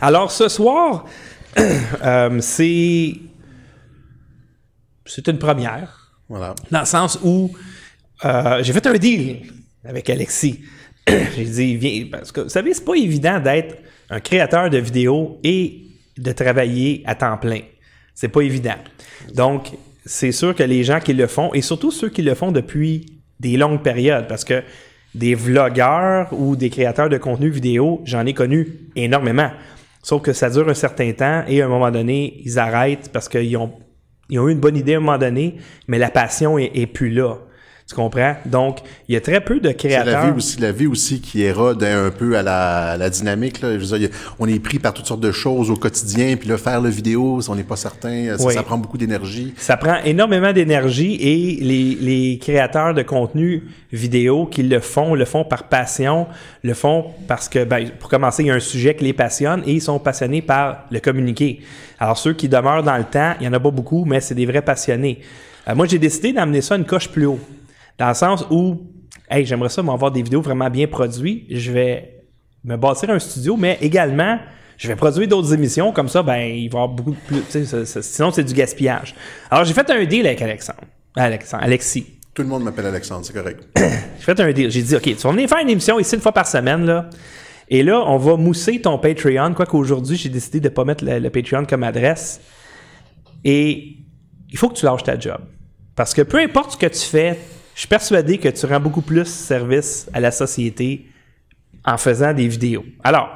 Alors, ce soir, euh, c'est. C'est une première. Voilà. Dans le sens où euh, j'ai fait un deal avec Alexis. j'ai dit, viens, parce que vous savez, c'est pas évident d'être un créateur de vidéos et de travailler à temps plein. C'est pas évident. Donc, c'est sûr que les gens qui le font, et surtout ceux qui le font depuis des longues périodes, parce que des vlogueurs ou des créateurs de contenu vidéo, j'en ai connu énormément. Sauf que ça dure un certain temps et à un moment donné, ils arrêtent parce qu'ils ont, eu une bonne idée à un moment donné, mais la passion est, est plus là. Tu comprends? Donc, il y a très peu de C'est créateurs. la vie aussi, la vie aussi qui érode un peu à la, à la dynamique. Là. Je veux dire, on est pris par toutes sortes de choses au quotidien, puis là, faire le vidéo, on n'est pas certain, ça, Oui. ça prend beaucoup d'énergie. Ça prend énormément d'énergie et les, les créateurs de contenu vidéo qui le font, le font par passion, le font parce que, ben, pour commencer, il y a un sujet qui les passionne et ils sont passionnés par le communiquer. Alors, ceux qui demeurent dans le temps, il y en a pas beaucoup, mais c'est des vrais passionnés. Euh, moi, j'ai décidé d'amener ça une coche plus haut. Dans le sens où, hey, j'aimerais ça m'avoir des vidéos vraiment bien produites. Je vais me bâtir un studio, mais également, je vais produire d'autres émissions. Comme ça, ben, il va y avoir beaucoup plus. ça- ça- sinon, c'est du gaspillage. Alors, j'ai fait un deal avec Alexandre. Alexandre, Alexis. Tout le monde m'appelle Alexandre, c'est correct. J'ai fait un deal. J'ai dit, OK, tu vas venir faire une émission ici une fois par semaine, là. Et là, on va mousser ton Patreon. Quoique aujourd'hui, j'ai décidé de ne pas mettre le, le Patreon comme adresse. Et il faut que tu lâches ta job. Parce que peu importe ce que tu fais, je suis persuadé que tu rends beaucoup plus service à la société en faisant des vidéos. Alors,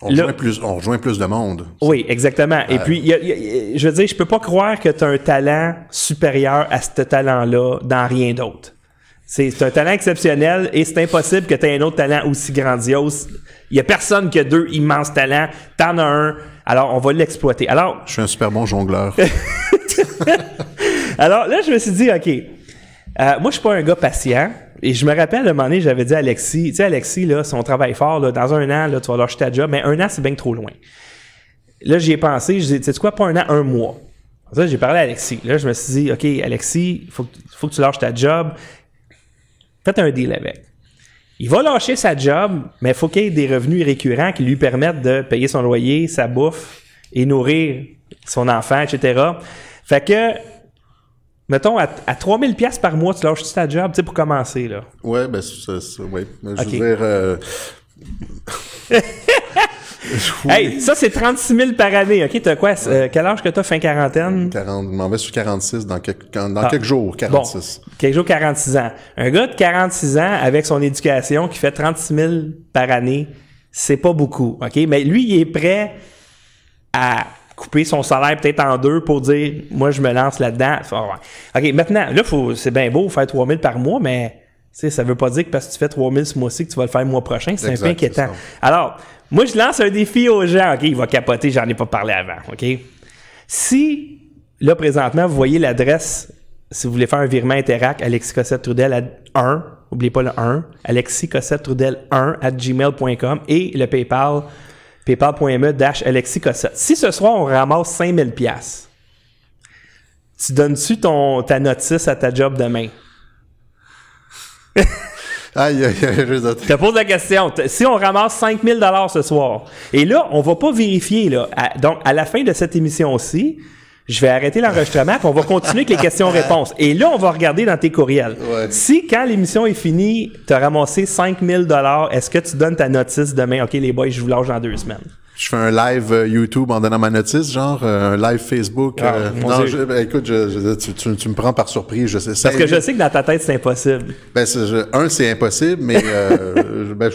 On, rejoint plus, on rejoint plus de monde. oui, exactement. Et puis, il y a- il y a- je veux dire, je peux pas croire que tu as un talent supérieur à ce talent-là dans rien d'autre. C'est c'est un talent exceptionnel et c'est impossible que tu aies un autre talent aussi grandiose. Il y a personne qui a deux immenses talents. T'en as un. Alors, on va l'exploiter. Alors, Je suis un super bon jongleur. alors là, je me suis dit, OK, euh, moi, je suis pas un gars patient. Et je me rappelle, à un moment donné, j'avais dit à Alexis, tu sais, Alexis, là, si on travaille fort, là, dans un an, là, tu vas lâcher ta job, mais un an, c'est bien trop loin. Là, j'y ai pensé, je dis, tu sais quoi, pas un an, un mois. Ça, j'ai parlé à Alexis. Là, je me suis dit, OK, Alexis, il faut, faut que tu lâches ta job. Faites un deal avec. Il va lâcher sa job, mais il faut qu'il ait des revenus récurrents qui lui permettent de payer son loyer, sa bouffe et nourrir son enfant, etc. Fait que, mettons, à, à 3000 pièces par mois, tu lâches ta job, tu sais, pour commencer, là? ouais, ben, ça, ouais. Mais Je veux dire, euh, oui, Hey, ça, c'est 36 000 par année, OK? T'as quoi? euh, quel âge que t'as, fin quarantaine? 40, je m'en vais sur 46 dans, quelques, dans Ah. quelques jours, Bon, 46. quelques jours, 46 ans. Un gars de 46 ans avec son éducation qui fait 36 000 par année, c'est pas beaucoup, OK? Mais lui, il est prêt à couper son salaire peut-être en deux pour dire, moi, je me lance là-dedans. OK, maintenant, là, faut, c'est bien beau faire 3 000 par mois, mais sais, ça veut pas dire que parce que tu fais 3 000 ce mois-ci que tu vas le faire le mois prochain. C'est un peu inquiétant. Alors, moi, je lance un défi aux gens. OK, il va capoter, j'en ai pas parlé avant. OK? Si, là, présentement, vous voyez l'adresse, si vous voulez faire un virement Interac, Alexis Cossette Trudel à 1, n'oubliez pas le 1, Alexis Cossette Trudel 1 à gmail.com et le PayPal, paypal.me dash Alexis Cossette. Si ce soir, on ramasse 5000 pièces tu donnes-tu ton, ta notice à ta job demain? Aïe, aïe, aïe, je te pose la question. Si on ramasse 5000 dollars ce soir, et là, on va pas vérifier, là. À- donc, à la fin de cette émission-ci, je vais arrêter l'enregistrement, puis on va continuer avec les questions-réponses. Et là, on va regarder dans tes courriels. Ouais. Si, quand l'émission est finie, tu as ramassé 5000 dollars, est-ce que tu donnes ta notice demain? OK, les boys, je vous lâche dans deux semaines. Je fais un live euh, YouTube en donnant ma notice, genre euh, un live Facebook. Ah, euh, non, je- ben, écoute, je- je- tu, tu- tu me prends par surprise. Je sais. Parce que je sais que dans ta tête, c'est impossible. Ben, un, c'est impossible, mais euh, ben,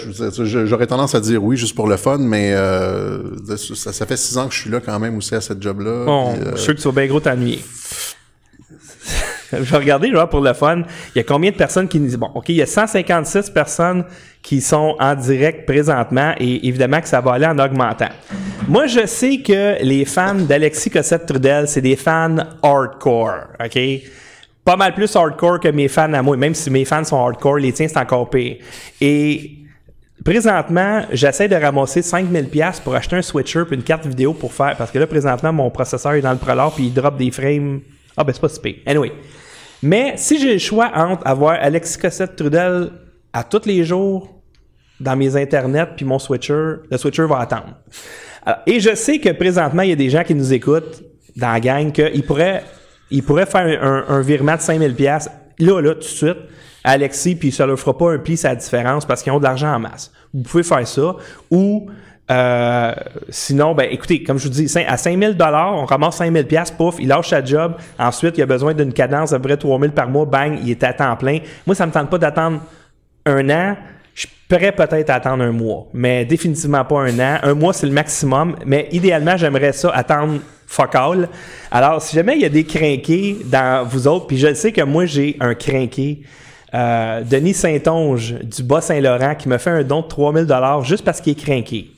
j'aurais tendance à dire oui juste pour le fun, mais euh, ça, ça fait six ans que je suis là quand même aussi à cette job-là. Bon, je suis sûr que tu vas bien gros t'ennuyer. je vais regarder, genre, pour le fun. Il y a combien de personnes qui nous disent, bon, OK, il y a 156 personnes qui sont en direct présentement et évidemment que ça va aller en augmentant. Moi, je sais que les fans d'Alexis Cossette-Trudel, c'est des fans hardcore, OK? Pas mal plus hardcore que mes fans à moi. Même si mes fans sont hardcore, les tiens, c'est encore pire. Et Présentement, j'essaie de ramasser 5000 pièces pour acheter un switcher puis une carte vidéo pour faire parce que là présentement mon processeur est dans le prolore puis il drop des frames. Ah ben c'est pas si pire. Anyway. Mais si j'ai le choix entre avoir Alexis Cossette Trudel à tous les jours dans mes internets puis mon switcher, le switcher va attendre. Et je sais que présentement, il y a des gens qui nous écoutent dans la gang qu'ils pourraient, ils pourraient faire un, un virement de 5000 pièces là, là, tout de suite, Alexis, puis ça leur fera pas un pli sa différence parce qu'ils ont de l'argent en masse. Vous pouvez faire ça. Ou euh, sinon, ben écoutez, comme je vous dis, à 5000 dollars, on ramasse 5000 pièces, pouf, il lâche sa job. Ensuite, il a besoin d'une cadence de près 3000 par mois, bang, il est à temps plein. Moi, ça me tente pas d'attendre un an. Je pourrais peut-être attendre un mois, mais définitivement pas un an. Un mois, c'est le maximum, mais idéalement, j'aimerais ça attendre fuck. Alors, si jamais il y a des crinqués dans vous autres, puis je sais que moi, j'ai un crinqué, euh, Denis Saint-Onge du Bas-Saint-Laurent qui me fait un don de 3000 dollars juste parce qu'il est crinqué.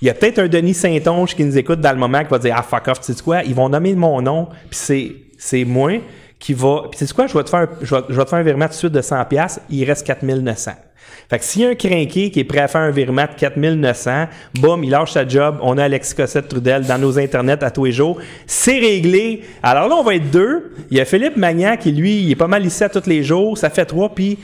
Il y a peut-être un Denis Saint-Onge qui nous écoute dans le moment qui va dire Ah fuck off, tu sais quoi? Ils vont nommer mon nom, puis c'est, c'est moi qui va. Puis tu sais quoi, je vais te faire un, je vais, te faire un virement de suite de 100$, il reste 4900. Fait que s'il y a un crinqué qui est prêt à faire un virement de 4900, boum, il lâche sa job, on a Alexis Cossette Trudel dans nos internets à tous les jours. C'est réglé. Alors là, on va être deux. Il y a Philippe Magnan qui, lui, il est pas mal ici à tous les jours. Ça fait trois, puis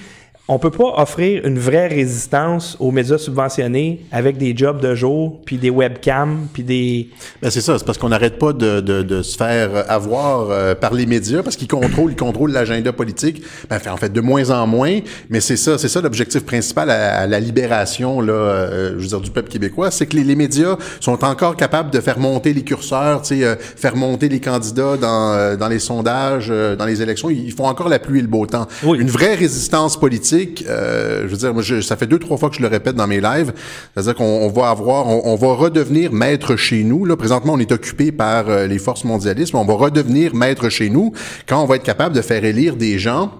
on peut pas offrir une vraie résistance aux médias subventionnés avec des jobs de jour, puis des webcams, puis des... Ben c'est ça, c'est parce qu'on n'arrête pas de, de, de, se faire avoir euh, par les médias, parce qu'ils contrôlent, ils contrôlent l'agenda politique, ben, en fait, de moins en moins, mais c'est ça, c'est ça l'objectif principal à, la libération, là, euh, je veux dire, du peuple québécois, c'est que les, les, médias sont encore capables de faire monter les curseurs, tu sais, euh, faire monter les candidats dans, dans les sondages, dans les élections, ils font encore la pluie et le beau temps. Oui. Une vraie résistance politique, euh, je veux dire, moi, ça fait deux, trois fois que je le répète dans mes lives. C'est-à-dire qu'on va avoir, on, va redevenir maître chez nous. Là, présentement, on est occupé par euh, les forces mondialistes, mais on va redevenir maître chez nous quand on va être capable de faire élire des gens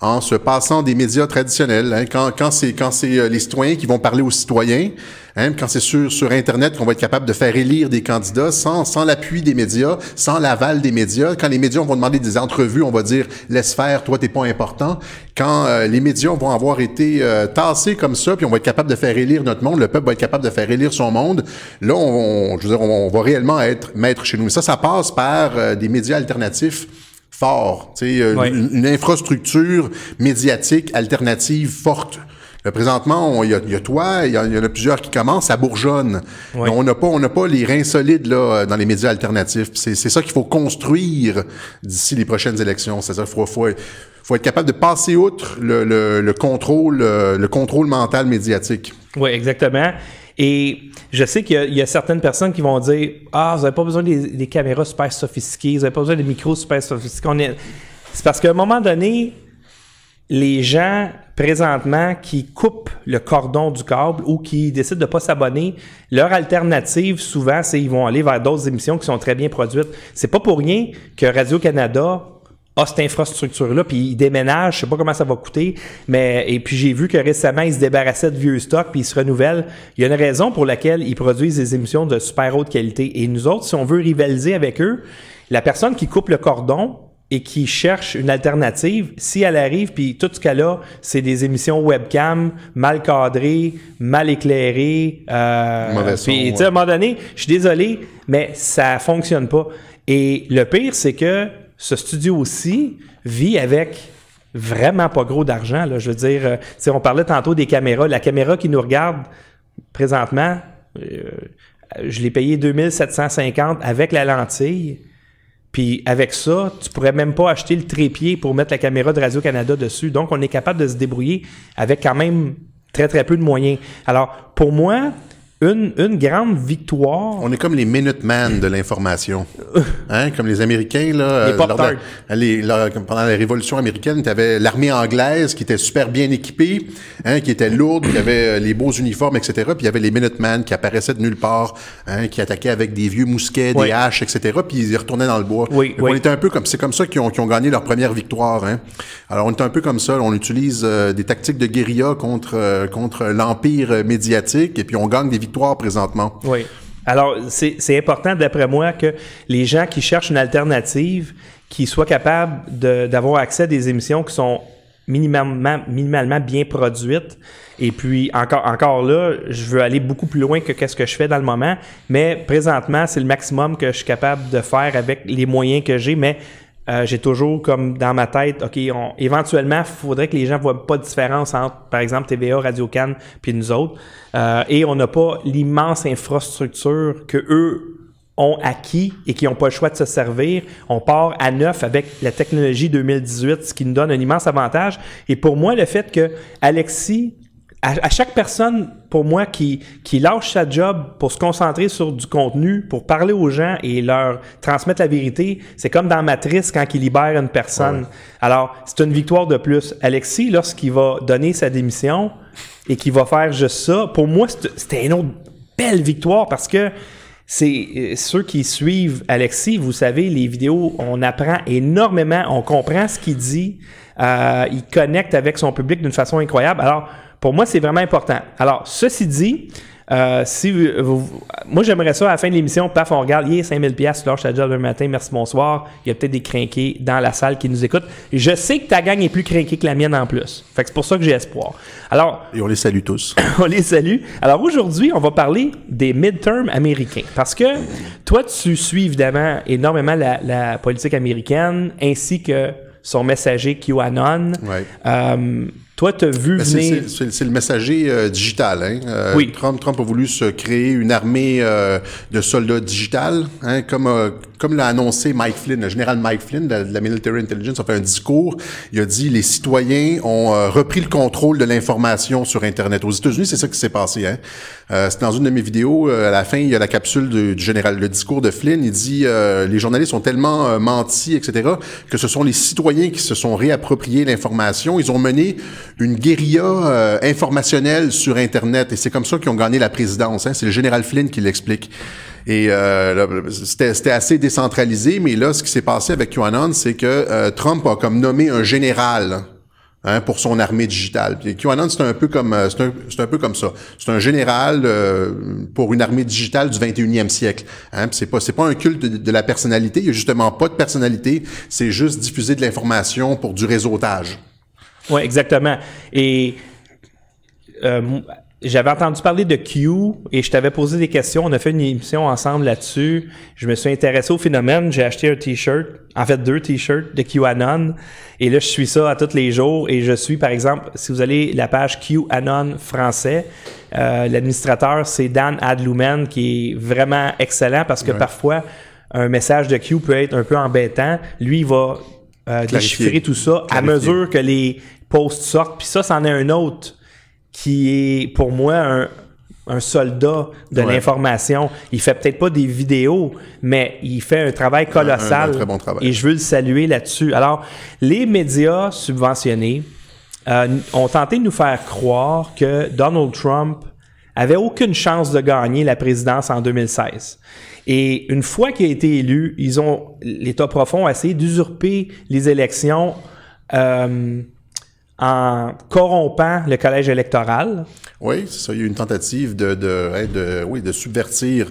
en se passant des médias traditionnels. Hein, quand quand c'est quand c'est euh, les citoyens qui vont parler aux citoyens, hein, quand c'est sur sur Internet qu'on va être capable de faire élire des candidats sans sans l'appui des médias, sans l'aval des médias. Quand les médias vont demander des entrevues, on va dire laisse faire, toi t'es pas important. Quand euh, les médias vont avoir été euh, tassés comme ça, puis on va être capable de faire élire notre monde, le peuple va être capable de faire élire son monde. Là, on, je veux dire, on, va réellement être maître chez nous. Ça, ça passe par des médias alternatifs fort, euh, une, infrastructure médiatique alternative forte. présentement, il y, a, toi, il y, en a plusieurs qui commencent, à bourgeonne. On n'a pas, on n'a pas les reins solides là dans les médias alternatifs. C'est, ça qu'il faut construire d'ici les prochaines élections. C'est-à-dire qu'il faut, faut, faut, être capable de passer outre le, le contrôle, le contrôle mental médiatique. Oui, exactement. Et je sais qu'il y, a certaines personnes qui vont dire Ah, vous n'avez pas besoin des, caméras super sophistiquées, vous n'avez pas besoin des micros super sophistiqués. C'est parce qu'à un moment donné, les gens présentement qui coupent le cordon du câble ou qui décident de pas s'abonner, leur alternative souvent c'est ils vont aller vers d'autres émissions qui sont très bien produites. C'est pas pour rien que Radio Canada a cette infrastructure-là, puis ils déménagent, je sais pas comment ça va coûter, mais et puis j'ai vu que récemment, ils se débarrassaient de vieux stocks, puis ils se renouvellent. Il y a une raison pour laquelle ils produisent des émissions de super haute qualité. Et nous autres, si on veut rivaliser avec eux, la personne qui coupe le cordon et qui cherche une alternative, si elle arrive, puis tout ce qu'elle a, c'est des émissions webcam mal cadrées, mal éclairées, euh, puis à un moment donné, je suis désolé, mais ça fonctionne pas. Et le pire, c'est que ce studio aussi vit avec vraiment pas gros d'argent. Je veux dire, euh, on parlait tantôt des caméras. La caméra qui nous regarde présentement, euh, je l'ai payé 2750 avec la lentille. Puis avec ça, tu pourrais même pas acheter le trépied pour mettre la caméra de Radio-Canada dessus. Donc, on est capable de se débrouiller avec quand même très, très peu de moyens. Alors, pour moi, une, une grande victoire. On est comme les Minutemen de l'information. hein? Comme les Américains, là. Les pop les, pendant la Révolution américaine, tu avais l'armée anglaise qui était super bien équipée, hein, qui était lourde, qui avait euh, les beaux uniformes, etc. Puis il y avait les Minutemen qui apparaissaient de nulle part, hein, qui attaquaient avec des vieux mousquets, des haches, etc. Puis ils retournaient dans le bois. Oui, On était un peu comme, c'est comme ça qu'ils ont, ont gagné leur première victoire. Hein. Alors on est un peu comme ça. On utilise euh, des tactiques de guérilla contre, euh, contre l'empire médiatique et puis on gagne des victoires Oui. Alors, c'est important, d'après moi, que les gens qui cherchent une alternative, qui soient capables d'avoir accès à des émissions qui sont minimalement, minimalement bien produites. Et puis, encore, encore là, je veux aller beaucoup plus loin que ce que je fais dans le moment, mais présentement, c'est le maximum que je suis capable de faire avec les moyens que j'ai, mais euh, j'ai toujours comme dans ma tête, OK, éventuellement, il faudrait que les gens voient pas de différence entre, par exemple, TVA, Radio Cannes, puis nous autres. Euh, et on n'a pas l'immense infrastructure que eux ont acquis et qui n'ont pas le choix de se servir. On part à neuf avec la technologie 2018, ce qui nous donne un immense avantage. Et pour moi, le fait que Alexis à, chaque personne, pour moi, qui, qui lâche sa job pour se concentrer sur du contenu, pour parler aux gens et leur transmettre la vérité, c'est comme dans Matrice quand il libère une personne. Alors, c'est une victoire de plus. Alexis, lorsqu'il va donner sa démission et qu'il va faire juste ça, pour moi, c'était une autre belle victoire parce que c'est euh, ceux qui suivent Alexis, vous savez, les vidéos, on apprend énormément, on comprend ce qu'il dit, euh, il connecte avec son public d'une façon incroyable. Alors, pour moi, c'est vraiment important. Alors, ceci dit, euh, si vous, moi, j'aimerais ça, à la fin de l'émission, paf, on regarde, il est 5000 pièces lâche ta job le matin, merci, bonsoir. Il y a peut-être des crinqués dans la salle qui nous écoutent. Je sais que ta gang est plus crinquée que la mienne en plus. Fait que c'est pour ça que j'ai espoir. Alors. Et on les salue tous. on les salue. Alors, aujourd'hui, on va parler des midterms américains. Parce que toi, tu suis évidemment énormément la, la politique américaine ainsi que son messager QAnon. Ouais. Euh, toi, tu as vu Ben, venir... c'est- le messager euh, digital. Hein? Euh, Oui. Trump, Trump a voulu se créer une armée euh, de soldats digital, hein, comme euh, comme l'a annoncé Mike Flynn, le général Mike Flynn de la, Military Intelligence, a fait un discours. Il a dit les citoyens ont euh, repris le contrôle de l'information sur Internet. Aux États-Unis, c'est ça qui s'est passé. Hein? Euh, c'est dans une de mes vidéos. euh, à la fin, il y a la capsule du, général, le discours de Flynn. Il dit euh, les journalistes ont tellement menti, etc., que ce sont les citoyens qui se sont réappropriés l'information. Ils ont mené une guérilla informationnelle sur Internet, et c'est comme ça qu'ils ont gagné la présidence. Hein? C'est le général Flynn qui l'explique. Et euh, c'était assez décentralisé, mais là, ce qui s'est passé avec QAnon, c'est que euh, Trump a comme nommé un général hein, pour son armée digitale. Puis QAnon, c'est un peu comme euh, c'est un, peu comme ça. C'est un général euh, pour une armée digitale du 21e siècle. Hein, c'est pas c'est pas un culte de, de la personnalité. Il y a justement pas de personnalité. C'est juste diffuser de l'information pour du réseautage. Oui, exactement. Et euh, j'avais entendu parler de Q et je t'avais posé des questions. On a fait une émission ensemble là-dessus. Je me suis intéressé au phénomène. J'ai acheté un T-shirt, en fait deux T-shirts de QAnon. Et là, je suis ça à tous les jours. Et je suis, par exemple, si vous allez la page QAnon français, euh, l'administrateur, c'est Dan Adlumen, qui est vraiment excellent parce que Ouais. parfois, un message de Q peut être un peu embêtant. Lui, il va euh, déchiffrer tout ça à mesure que les posts sortent. Puis ça, c'en est un autre qui est pour moi un, un soldat de Ouais. l'information. Il fait peut-être pas des vidéos, mais il fait un travail colossal. un très bon travail. Et je veux le saluer là-dessus. Alors, les médias subventionnés euh, ont tenté de nous faire croire que Donald Trump avait aucune chance de gagner la présidence en 2016. Et une fois qu'il a été élu, ils ont l'État profond a essayé d'usurper les élections euh, en corrompant le collège électoral? Oui, ça. Il y a eu une tentative de, de, hein, de, oui, de subvertir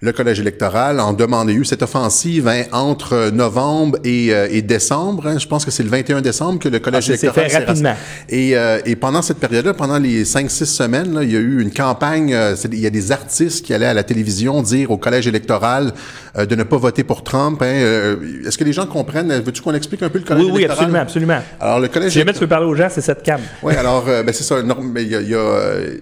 le collège électoral en. Il y a eu cette offensive hein, entre novembre et, euh, et décembre. hein. je pense que c'est le 21 décembre que le collège Ah, s'est électoral fait rapidement. Et, euh, et pendant cette période-là, pendant les 5-6 semaines, là, il y a eu une campagne. euh, il y a des artistes qui allaient à la télévision dire au collège électoral euh, de ne pas voter pour Trump. Hein, euh, Est-ce que les gens comprennent? Veux-tu qu'on explique un peu le collège Oui, oui, électoral? absolument, absolument. Alors, le collège Si jamais tu veux parler aux gens, c'est cette cam. oui, alors, euh, ben, c'est ça. il y a, y a, euh,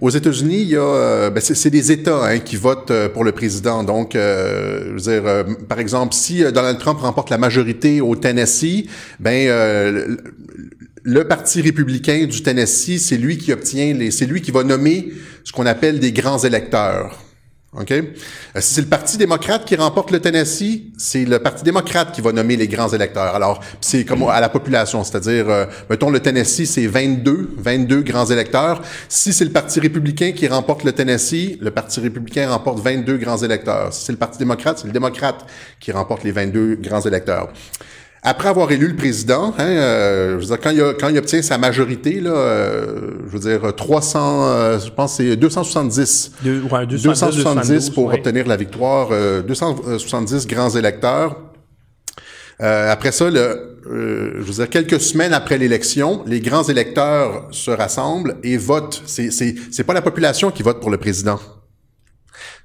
aux États-Unis, il y a, euh, ben, c'est, des États hein, qui votent euh, pour le président. Donc, euh, je veux dire, par exemple, si Donald Trump remporte la majorité au Tennessee, ben le, le parti républicain du Tennessee, c'est lui qui obtient les, c'est lui qui va nommer ce qu'on appelle des grands électeurs. OK? Euh, si c'est le Parti démocrate qui remporte le Tennessee, c'est le Parti démocrate qui va nommer les grands électeurs. Alors, c'est comme à la population, c'est-à-dire, euh, mettons, le Tennessee, c'est 22, 22 grands électeurs. Si c'est le Parti républicain qui remporte le Tennessee, le Parti républicain remporte 22 grands électeurs. Si c'est le Parti démocrate, c'est le démocrate qui remporte les 22 grands électeurs. Après avoir élu le président, hein, euh, je veux dire, quand, il, a- quand il obtient sa majorité, là, euh, je veux dire 300, euh, je pense que c'est 270 Deux, ouais, 270 pour ouais. obtenir la victoire, euh, 270 grands électeurs. Euh, après ça, le, euh, je veux dire, quelques semaines après l'élection, les grands électeurs se rassemblent et votent. C'est pas la population qui vote pour le président.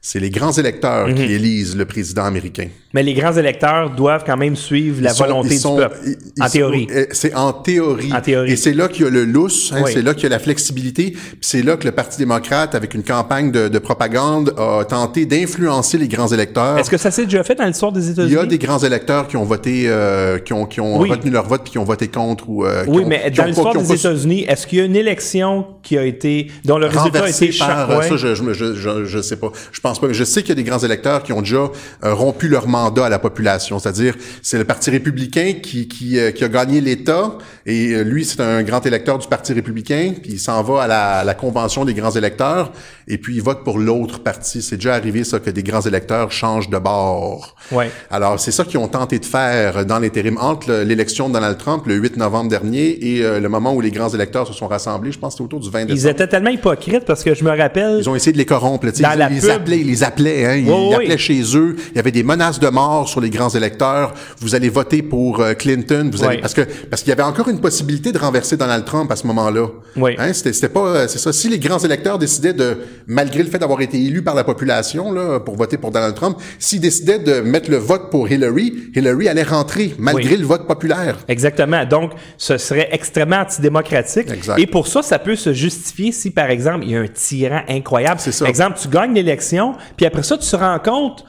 C'est les grands électeurs Mhm. qui élisent le président américain. Mais les grands électeurs doivent quand même suivre la sont- volonté sont- du peuple. ils- en théorie. euh, C'est en théorie. En théorie. Et c'est là qu'il y a le lousse, hein, Oui. c'est là qu'il y a la flexibilité, c'est là que le Parti démocrate, avec une campagne de, de propagande, a tenté d'influencer les grands électeurs. Est-ce que ça s'est déjà fait dans l'histoire des Il États-Unis? y a des grands électeurs qui ont voté, euh, qui ont, qui ont Oui. retenu leur vote puis qui ont voté contre ou euh, Oui, ont- mais dans l'histoire des pas- États-Unis, est-ce qu'il y a une élection qui a été dont le résultat a été par euh, ouais. ça je, je, je, je, je sais pas je pense pas mais je sais qu'il y a des grands électeurs qui ont déjà euh, rompu leur mandat à la population c'est-à-dire c'est le parti républicain qui qui, euh, qui a gagné l'État et euh, lui c'est un grand électeur du parti républicain puis il s'en va à la, à la convention des grands électeurs et puis il vote pour l'autre parti c'est déjà arrivé ça que des grands électeurs changent de bord Ouais. alors c'est ça qu'ils ont tenté de faire dans l'intérim entre le- l'élection de Donald Trump le 8 novembre dernier et euh, le moment où les grands électeurs se sont rassemblés je pense que c'était autour du 20 Ils décembre étaient tellement hypocrites parce que je me rappelle. ils ont essayé de les corrompre. là, Dans ils, la ils pub. Ils les appelaient, hein, oui. appelaient chez eux. Il y avait des menaces de mort sur les grands électeurs. Vous allez voter pour euh, Clinton. Vous allez, Oui. parce que parce qu'il y avait encore une possibilité de renverser Donald Trump à ce moment-là. Oui. Hein, c'était, c'était pas, euh, c'est ça. Si les grands électeurs décidaient de, malgré le fait d'avoir été élus par la population là, pour voter pour Donald Trump, s'ils décidaient de mettre le vote pour Hillary, Hillary allait rentrer malgré le vote populaire. Exactement. Donc, ce serait extrêmement antidémocratique. Exact. Et pour ça, ça peut se justifier si, par exemple, il y a un tyran incroyable. C'est ça. Par exemple, tu gagnes l'élection, puis après ça, tu te rends compte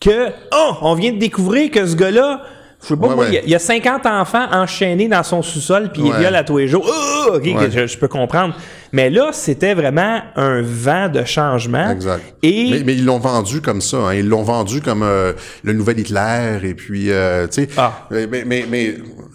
que, oh, on vient de découvrir que ce gars-là, je sais pas Ouais, moi, ouais. il y a- il y, a 50 enfants enchaînés dans son sous-sol, puis il viole à tous les jours. Oh, ok, Ouais. je, je peux comprendre. Mais là, c'était vraiment un vent de changement. Exact. Et Mais, mais ils l'ont vendu comme ça. Hein. Ils l'ont vendu comme euh, le nouvel Hitler. Et puis, euh, tu sais. Ah. Mais, mais, mais,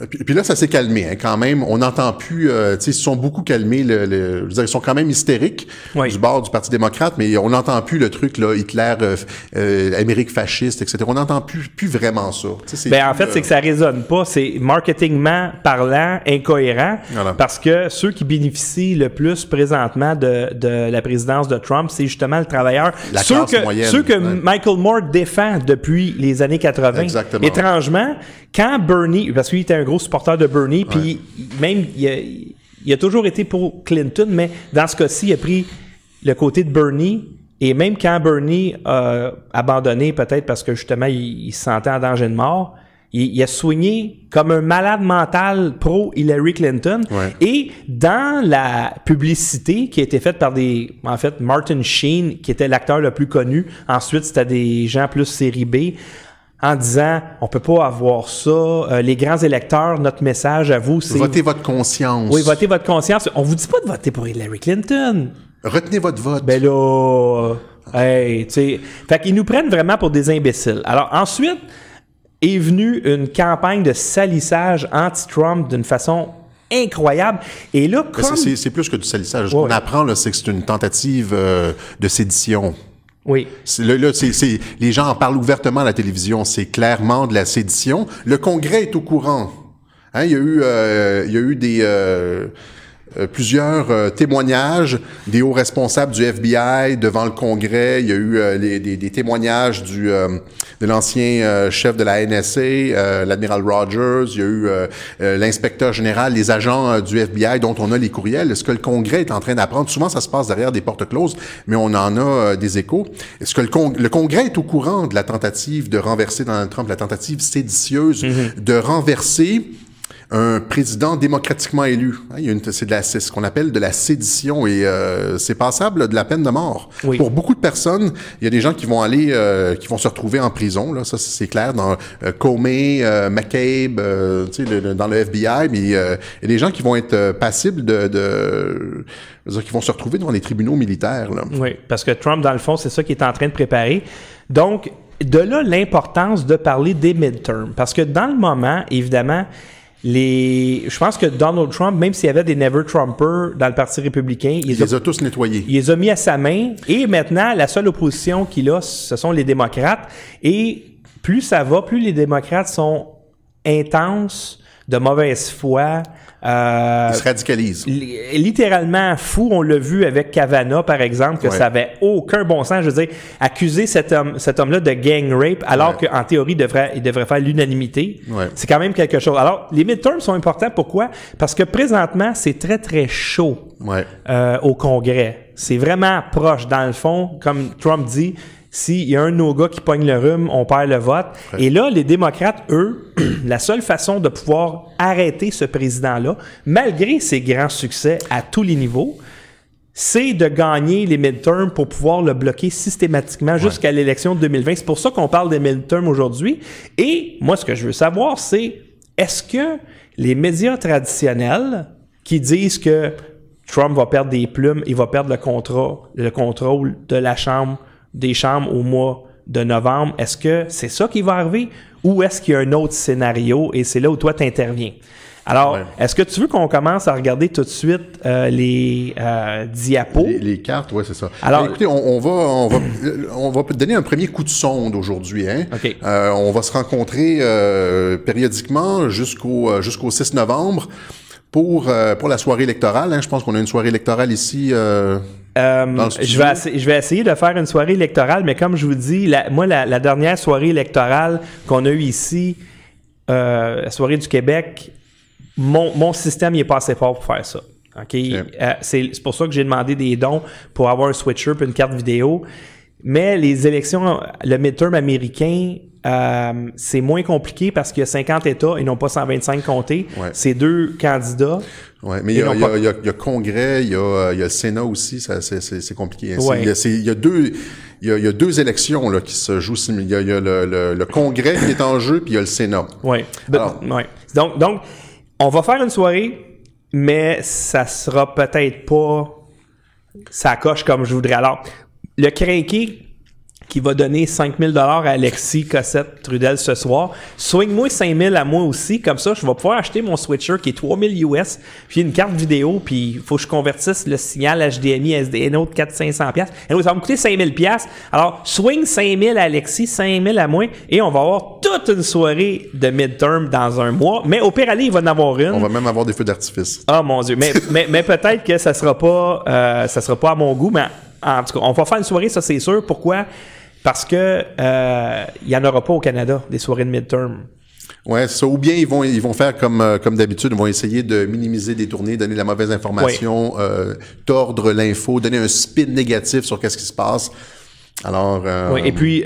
puis, puis là, ça s'est calmé hein, quand même. On n'entend plus. euh, tu sais, ils se sont beaucoup calmés. Le, le- je veux dire, ils sont quand même hystériques Oui. du bord du Parti démocrate, mais on n'entend plus le truc là, Hitler, euh, euh, Amérique fasciste, etc. On n'entend plus, plus vraiment ça. Ben, en fait, euh, c'est que ça résonne pas. C'est marketingment parlant, incohérent. Voilà. Parce que ceux qui bénéficient le plus présentement de, de la présidence de Trump, c'est justement le travailleur. La ceux classe que, moyenne, ceux que ouais. Michael Moore défend depuis les années 80. Exactement. Étrangement, quand Bernie, parce qu'il était un gros supporter de Bernie, puis même, il a, il a toujours été pour Clinton, mais dans ce cas-ci, il a pris le côté de Bernie. Et même quand Bernie a abandonné, peut-être parce que justement, il, il se sentait en danger de mort, il, il a soigné comme un malade mental pro Hillary Clinton. Ouais. Et dans la publicité qui a été faite par des, en fait, Martin Sheen, qui était l'acteur le plus connu. Ensuite, c'était des gens plus série B en disant on peut pas avoir ça. Euh, les grands électeurs, notre message à vous, c'est Votez votre conscience. oui, votez votre conscience. On vous dit pas de voter pour Hillary Clinton. Retenez votre vote. Ben là, hey, tu sais. Fait qu'ils nous prennent vraiment pour des imbéciles. Alors ensuite est venue une campagne de salissage anti-Trump d'une façon incroyable. Et là, comme... c'est- plus que du salissage. Ce Ouais. qu'on apprend, là, c'est que c'est une tentative euh, de sédition. Oui. Là, là, c'est, c'est- les gens en parlent ouvertement à la télévision. C'est clairement de la sédition. Le Congrès est au courant. Hein, il y a eu, euh, il y a eu des euh, plusieurs euh, témoignages des hauts responsables du FBI devant le Congrès. Il y a eu euh, les- des, des témoignages du euh, de l'ancien euh, chef de la NSA, euh, l'admiral Rogers. Il y a eu euh, euh, l'inspecteur général, les agents euh, du FBI dont on a les courriels. Est-ce que le Congrès est en train d'apprendre? Souvent, ça se passe derrière des portes closes, mais on en a euh, des échos. Est-ce que le, Con- le Congrès est au courant de la tentative de renverser Donald Trump, la tentative séditieuse de renverser un président démocratiquement élu. Hein, c'est de la- c'est ce qu'on appelle de la sédition et euh, c'est passable de la peine de mort. Oui. Pour beaucoup de personnes, il y a des gens qui vont aller, euh, qui vont se retrouver en prison. Là, ça c'est clair dans euh, Comey, euh, McCabe, euh, tu sais, le- le- dans le FBI, mais euh, il y a des gens qui vont être passibles de, de qui vont se retrouver devant les tribunaux militaires. Là. Oui, parce que Trump, dans le fond, c'est ça qu'il est en train de préparer. Donc, de là l'importance de parler des midterms. Parce que dans le moment, évidemment, les, je pense que Donald Trump, même s'il y avait des Never Trumpers dans le Parti républicain, il Il les a, les a tous nettoyés. il les a mis à sa main. Et maintenant, la seule opposition qu'il a, ce sont les démocrates. Et plus ça va, plus les démocrates sont intenses, de mauvaise foi. Euh, Ils se radicalisent. li- littéralement fou. On l'a vu avec Kavanaugh, par exemple, que Ouais. ça avait aucun bon sens. Je veux dire, accuser cet homme, cet homme-là de gang rape, alors Ouais. qu'en théorie, il devrait, il devrait faire l'unanimité. Ouais. C'est quand même quelque chose. Alors, les midterms sont importants. Pourquoi? Parce que présentement, c'est très, très chaud euh, au Congrès. C'est vraiment proche. Dans le fond, comme Trump dit, S'il y a un de nos gars qui pogne le rhume, on perd le vote. Et là, les démocrates, eux, la seule façon de pouvoir arrêter ce président-là, malgré ses grands succès à tous les niveaux, c'est de gagner les midterms pour pouvoir le bloquer systématiquement jusqu'à l'élection de 2020. C'est pour ça qu'on parle des midterms aujourd'hui. Et moi, ce que je veux savoir, c'est est-ce que les médias traditionnels qui disent que Trump va perdre des plumes, il va perdre le, contrat, le contrôle de la Chambre, des chambres au mois de novembre, est-ce que c'est ça qui va arriver ou est-ce qu'il y a un autre scénario et c'est là où toi tu interviens? Alors, est-ce que tu veux qu'on commence à regarder tout de suite euh, les euh, diapos? Les, cartes, oui, c'est ça. Alors, écoutez, on, va, on, va, on va donner un premier coup de sonde aujourd'hui. Hein? Euh, on va se rencontrer périodiquement jusqu'au jusqu'au 6 novembre pour, pour la soirée électorale. Hein? Je pense qu'on a une soirée électorale ici. Euh, je, vais je vais essayer de faire une soirée électorale, mais comme je vous dis, la, moi, la, la, dernière soirée électorale qu'on a eue ici, la soirée du Québec, mon, mon système, il est pas assez fort pour faire ça. Euh, c'est pour ça que j'ai demandé des dons pour avoir un switcher et une carte vidéo. Mais les élections, le midterm américain, euh, c'est moins compliqué parce qu'il y a 50 États et non pas 125 comtés. C'est deux candidats. Oui, mais il y, a, il, y a, il y, a, Congrès, il y a, il y a le Sénat aussi, c'est compliqué. Ouais. Il, y a, deux il y, a, deux élections là, qui se jouent. Il y a, il y a le, le, le, Congrès qui est en jeu, puis il y a le Sénat. Oui. Ouais. Donc, donc on va faire une soirée, mais ça sera peut-être pas ça coche comme je voudrais. Alors, le crinqué qui va donner 5000 dollars à Alexis Cossette Trudel ce soir. Swing-moi 5000 à moi aussi, comme ça je vais pouvoir acheter mon switcher qui est 3000 US, puis une carte vidéo, puis il faut que je convertisse le signal HDMI SDN de 400-500 pièces. Et ça va me coûter 5000 pièces. Alors, swing 5000 à Alexis, 5000 à moi, et on va avoir toute une soirée de midterm dans un mois. Mais au pire aller, il va en avoir une. On va même avoir des feux d'artifice. Ah mon dieu, mais, mais, mais peut-être que ça sera pas euh, ça sera pas à mon goût, mais en tout cas, on va faire une soirée, ça c'est sûr. Pourquoi? Parce que euh, il y en aura pas au Canada des soirées de midterm. Ouais, ça. Ou bien ils vont ils vont faire comme euh, comme d'habitude, ils vont essayer de minimiser des tournées, donner la mauvaise information, euh, tordre l'info, donner un spin négatif sur qu'est-ce qui se passe. Alors. oui, et puis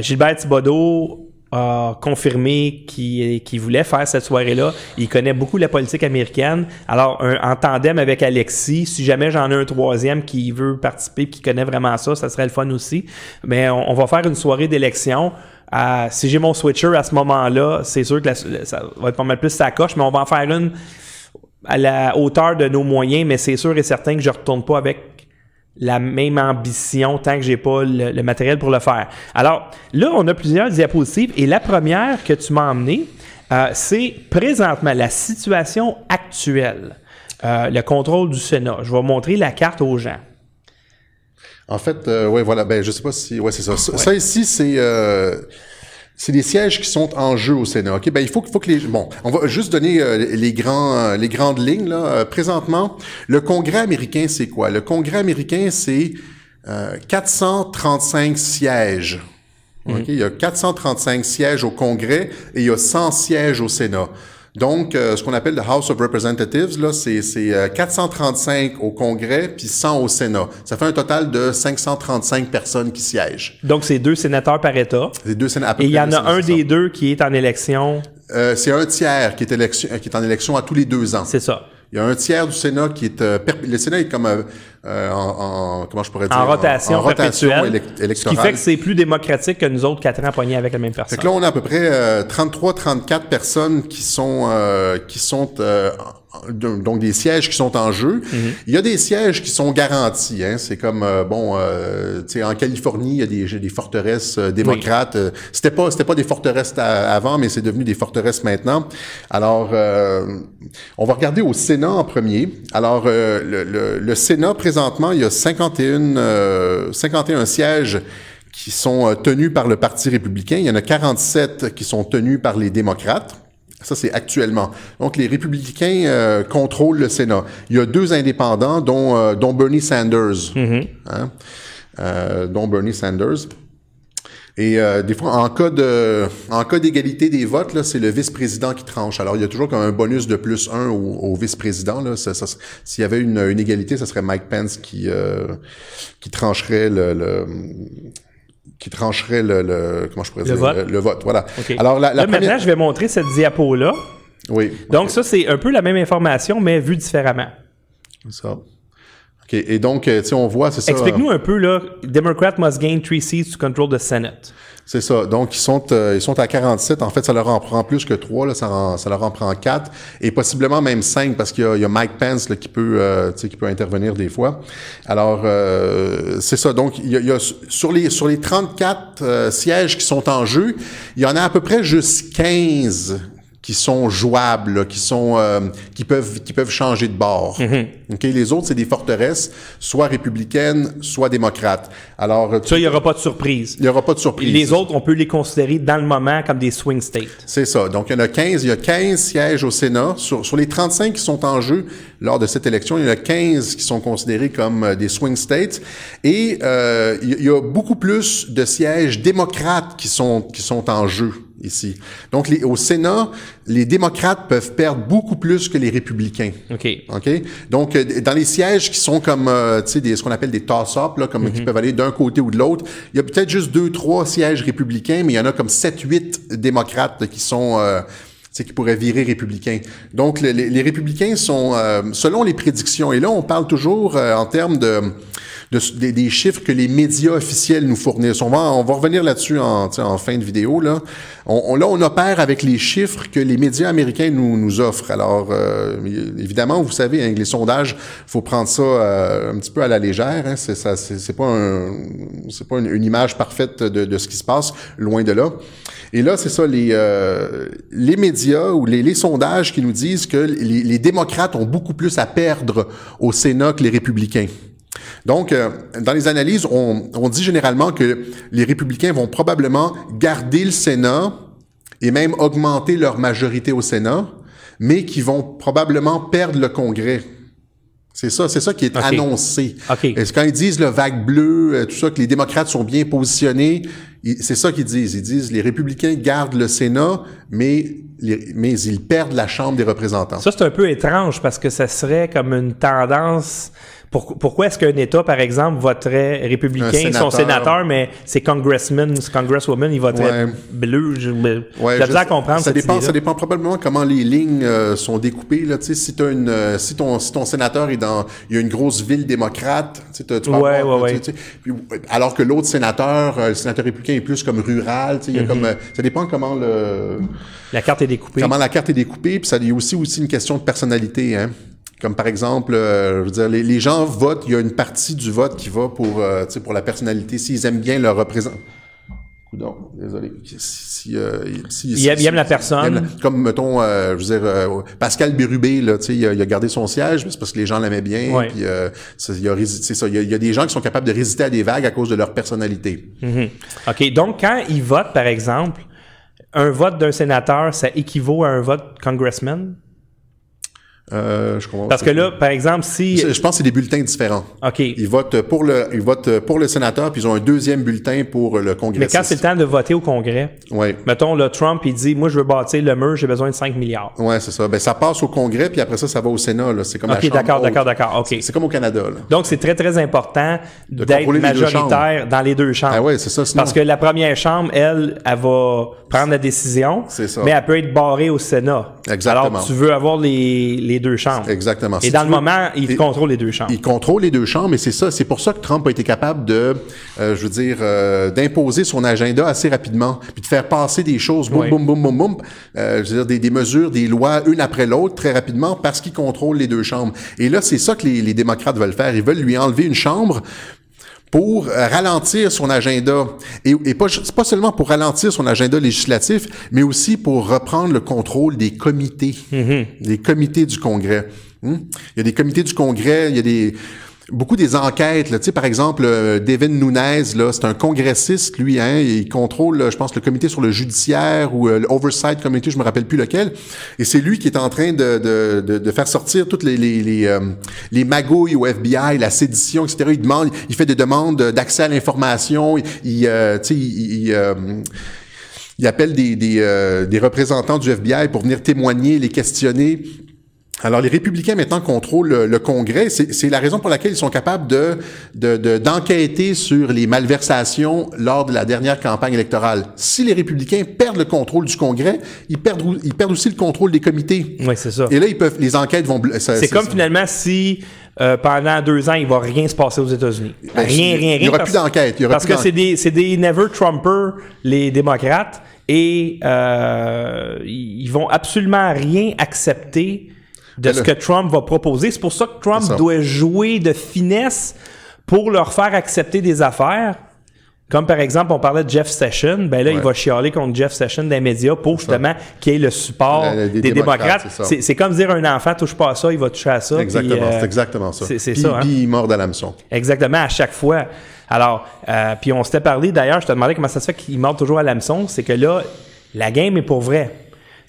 Gilbert Thibodeau a confirmé qu'il voulait faire cette soirée-là. Il connaît beaucoup la politique américaine. Alors, en tandem avec Alexis, si jamais j'en ai un troisième qui veut participer, qui connaît vraiment ça, ça serait le fun aussi. Mais on, va faire une soirée d'élection. Euh, si j'ai mon switcher à ce moment-là, c'est sûr que ça va être pas mal plus sa coche, mais on va en faire une à la hauteur de nos moyens, mais c'est sûr et certain que je retourne pas avec la même ambition tant que j'ai pas le, matériel pour le faire. Alors là, on a plusieurs diapositives et la première que tu m'as emmenée, euh, c'est présentement la situation actuelle, euh, le contrôle du Sénat. Je vais montrer la carte aux gens. En fait, euh, ouais, voilà, ben je sais pas si, ouais, c'est ça. Ça ici, c'est c'est des sièges qui sont en jeu au Sénat. Ok, ben il faut, faut que les bon, on va juste donner euh, les grands, euh, les grandes lignes là. Euh, présentement, le Congrès américain, c'est quoi? Le Congrès américain, c'est 435 sièges. Ok, mhm. il y a 435 sièges au Congrès et il y a 100 sièges au Sénat. Donc, euh, ce qu'on appelle le House of Representatives, là, c'est, c'est 435 euh, au Congrès puis 100 au Sénat. Ça fait un total de 535 personnes qui siègent. Donc, c'est deux sénateurs par État. C'est deux sénateurs. Et il y en a un des deux qui est en élection. Euh, c'est un tiers qui est, élection, qui est en élection à tous les deux ans. C'est ça. Il y a un tiers du Sénat qui est... Euh, le Sénat est comme euh, euh, en, Comment je pourrais dire? En rotation, en, rotation électorale. Ce qui fait que c'est plus démocratique que nous autres quatre ans poignés avec la même personne. Fait que là, on a à peu près 33-34 personnes qui sont qui sont donc des sièges qui sont en jeu. Mhm. Il y a des sièges qui sont garantis. Hein. C'est comme euh, bon, euh, tu sais, en Californie, il y a des, des forteresses euh, démocrates. C'était pas c'était pas des forteresses avant, mais c'est devenu des forteresses maintenant. Alors, on va regarder au Sénat en premier. Alors, le, le, le, Sénat présentement, il y a 51 51 sièges qui sont tenus par le Parti républicain. Il y en a 47 qui sont tenus par les démocrates. Ça, c'est actuellement. Donc, les républicains euh, contrôlent le Sénat. Il y a deux indépendants, dont, euh, dont Bernie Sanders. Mm-hmm. hein? euh, dont Bernie Sanders. Et euh, des fois, en cas de, en cas d'égalité des votes, là, c'est le vice-président qui tranche. Alors, il y a toujours un bonus de plus un au, au vice-président. Là, ça, ça- s'il y avait une, une égalité, ça serait Mike Pence qui, euh, qui trancherait le, le- qui trancherait le, le- comment je pourrais Le dire? vote. le, le vote. Voilà. Alors, la, la là, première, maintenant, je vais montrer cette diapo-là. oui. Donc, ça, c'est un peu la même information, mais vue différemment. Ça. Et donc, euh, tu sais, on voit, c'est ça. Explique-nous un peu, là, Democrat must gain three seats to control the Senate. C'est ça. Donc, ils sont, euh, ils sont à 47. En fait, ça leur en prend plus que 3. Là. Ça, en- ça leur en prend 4. Et possiblement même 5 parce qu'il y y a Mike Pence là, qui, peut, euh, tu sais, qui peut intervenir des fois. Alors, euh, c'est ça. Donc, il y a, il y a sur, les, sur les 34 euh, sièges qui sont en jeu, il y en a à peu près juste 15 qui sont jouables, là, qui sont euh, qui peuvent qui peuvent changer de bord. Ok, les autres c'est des forteresses, soit républicaines, soit démocrates. Alors tu- Ça, il n'y aura pas de surprise. il y aura pas de surprise. Les autres, on peut les considérer dans le moment comme des swing states. C'est ça. Donc, il y en a 15. Il y a 15 sièges au Sénat. Sur, sur les 35 qui sont en jeu lors de cette élection, il y en a 15 qui sont considérés comme euh, des swing states. Et euh, y- il y a beaucoup plus de sièges démocrates qui sont, qui sont en jeu ici. Donc, les, au Sénat, les démocrates peuvent perdre beaucoup plus que les républicains. OK. OK? Donc, euh, dans les sièges qui sont comme, euh, tu sais, ce qu'on appelle des toss-up, là, comme qui peuvent aller d'un côté ou de l'autre, il y a peut-être juste deux, trois sièges républicains, mais il y en a comme sept, huit démocrates qui sont... euh, tu sais, qui pourraient virer républicains. Donc, les républicains sont, euh, selon les prédictions, et là, on parle toujours euh, en termes de, de- des, des chiffres que les médias officiels nous fournissent. On va, on va revenir là-dessus en, en fin de vidéo. Là. On, on- là, on opère avec les chiffres que les médias américains nous, nous offrent. Alors, euh, évidemment, vous savez, hein, les sondages, faut prendre ça euh, un petit peu à la légère. Hein. C'est, c'est pas, un, c'est pas une, une image parfaite de, de ce qui se passe, loin de là. Et là, c'est ça, les, euh, les médias ou les, les sondages qui nous disent que les, les démocrates ont beaucoup plus à perdre au Sénat que les républicains. Donc, euh, dans les analyses, on, on dit généralement que les républicains vont probablement garder le Sénat et même augmenter leur majorité au Sénat, mais qui vont probablement perdre le Congrès. C'est ça, c'est ça qui est annoncé. OK. Est-ce quand ils disent le vague bleu, euh, tout ça, que les démocrates sont bien positionnés, c'est ça qu'ils disent. Ils disent les républicains gardent le Sénat, mais, les- mais ils perdent la Chambre des représentants. Ça, c'est un peu étrange parce que ça serait comme une tendance. Pour- pourquoi est-ce qu'un État, par exemple, voterait républicain, sénateur. son sénateur, mais ses congressmen, ses congresswomen, il voterait Ouais. bleu? Je- Ouais, J'ai à comprendre ça cette dépend, ça dépend probablement comment les lignes euh, sont découpées. Là, Tu sais, si, t'as une, euh, si, ton, si ton sénateur est dans il y a une grosse ville démocrate, tu Ouais, avoir, ouais, ouais. puis, alors que l'autre sénateur, euh, le sénateur républicain est plus comme rural. tu sais, il y Mm-hmm. a comme, euh, ça dépend comment le La carte est découpée. comment la carte est découpée. Puis ça il y a aussi aussi une question de personnalité. Hein. Comme par exemple, euh, je veux dire, les, les gens votent, il y a une partie du vote qui va pour, euh, pour la personnalité. S'ils aiment bien leur représentant. Coudon, désolé. Si, si, euh, si- Il si- aime- il aime la personne. aime comme, mettons, euh, je veux dire, euh, Pascal Bérubé, là, tu sais, il, a- il a gardé son siège, c'est parce que les gens l'aimaient bien. Ouais. Puis, ça, il, y a, rési- c'est ça, il, y a, il y a des gens qui sont capables de résister à des vagues à cause de leur personnalité. Mhm. OK. Donc, quand ils votent, par exemple, un vote d'un sénateur, ça équivaut à un vote congressman? Euh, je comprends. Parce que là, par exemple, si... Je pense que c'est des bulletins différents. OK. Ils votent pour le, ils votent pour le sénateur, puis ils ont un deuxième bulletin pour le Mais congressiste. quand c'est le temps de voter au Congrès, Ouais. mettons, là, Trump, il dit, moi, je veux bâtir le mur, j'ai besoin de 5 milliards. Ouais, c'est ça. Ben, ça passe au Congrès, puis après ça, ça va au Sénat, là. C'est comme la OK, d'accord, d'accord, d'accord. OK. C'est comme au Canada, là. Donc, c'est très, très important d'être les majoritaire dans les deux chambres. Ah ouais, c'est ça, sinon- Parce que la première chambre, elle, elle va prendre la décision, C'est ça. mais elle peut être barrée au Sénat. Exactement. Alors, tu veux avoir les, les deux chambres. Exactement. Et Si dans le veux- moment, il contrôle les deux chambres. Il contrôle les deux chambres, et c'est ça. C'est pour ça que Trump a été capable de, euh, je veux dire, euh, d'imposer son agenda assez rapidement, puis de faire passer des choses, boum, boum, boum, boum, boum, euh, je veux dire, des, des mesures, des lois, une après l'autre, très rapidement, parce qu'il contrôle les deux chambres. Et là, c'est ça que les, les démocrates veulent faire. Ils veulent lui enlever une chambre pour euh, ralentir son agenda. Et, et pas, pas seulement pour ralentir son agenda législatif, mais aussi pour reprendre le contrôle des comités, des comités du Congrès. Hmm? Il y a des comités du Congrès, il y a des... beaucoup des enquêtes. Là, par exemple, euh, Devin Nunes, là, c'est un congressiste, lui, hein, il contrôle, je pense, le comité sur le judiciaire ou euh, l'Oversight Committee, je me rappelle plus lequel. Et c'est lui qui est en train de, de, de, de faire sortir toutes les les, les, euh, les, magouilles au FBI, la sédition, etc. Il demande, il fait des demandes d'accès à l'information. Il, il euh, il, il il appelle des, des, des, représentants du FBI pour venir témoigner, les questionner. Alors, les républicains maintenant contrôlent le, Congrès. C'est la raison pour laquelle ils sont capables de d'enquêter de, sur les malversations lors de la dernière campagne électorale. Si les républicains perdent le contrôle du Congrès, ils perdent, ils perdent aussi le contrôle des comités. Oui, c'est ça. Et là, ils peuvent, les enquêtes vont... C'est comme finalement si... Euh, pendant deux ans, il va rien se passer aux États-Unis. Ben, rien, rien, rien. Il n'y aura plus d'enquête. Parce que c'est des, des never Trumpers, les démocrates, et euh, ils vont absolument rien accepter de ce que Trump va proposer. C'est pour ça que Trump doit jouer de finesse pour leur faire accepter des affaires. Comme par exemple, on parlait de Jeff Sessions, ben là, il va chialer contre Jeff Sessions des médias pour justement qu'il ait le support des, démocrates. C'est comme dire un enfant, touche pas à ça, il va toucher à ça. Exactement, c'est euh, exactement ça. C'est ça. Hein? Puis il mord à l'hameçon. Exactement, à chaque fois. Alors, euh, puis on s'était parlé, d'ailleurs, je te demandais comment ça se fait qu'il mord toujours à l'hameçon, c'est que là, la game est pour vrai.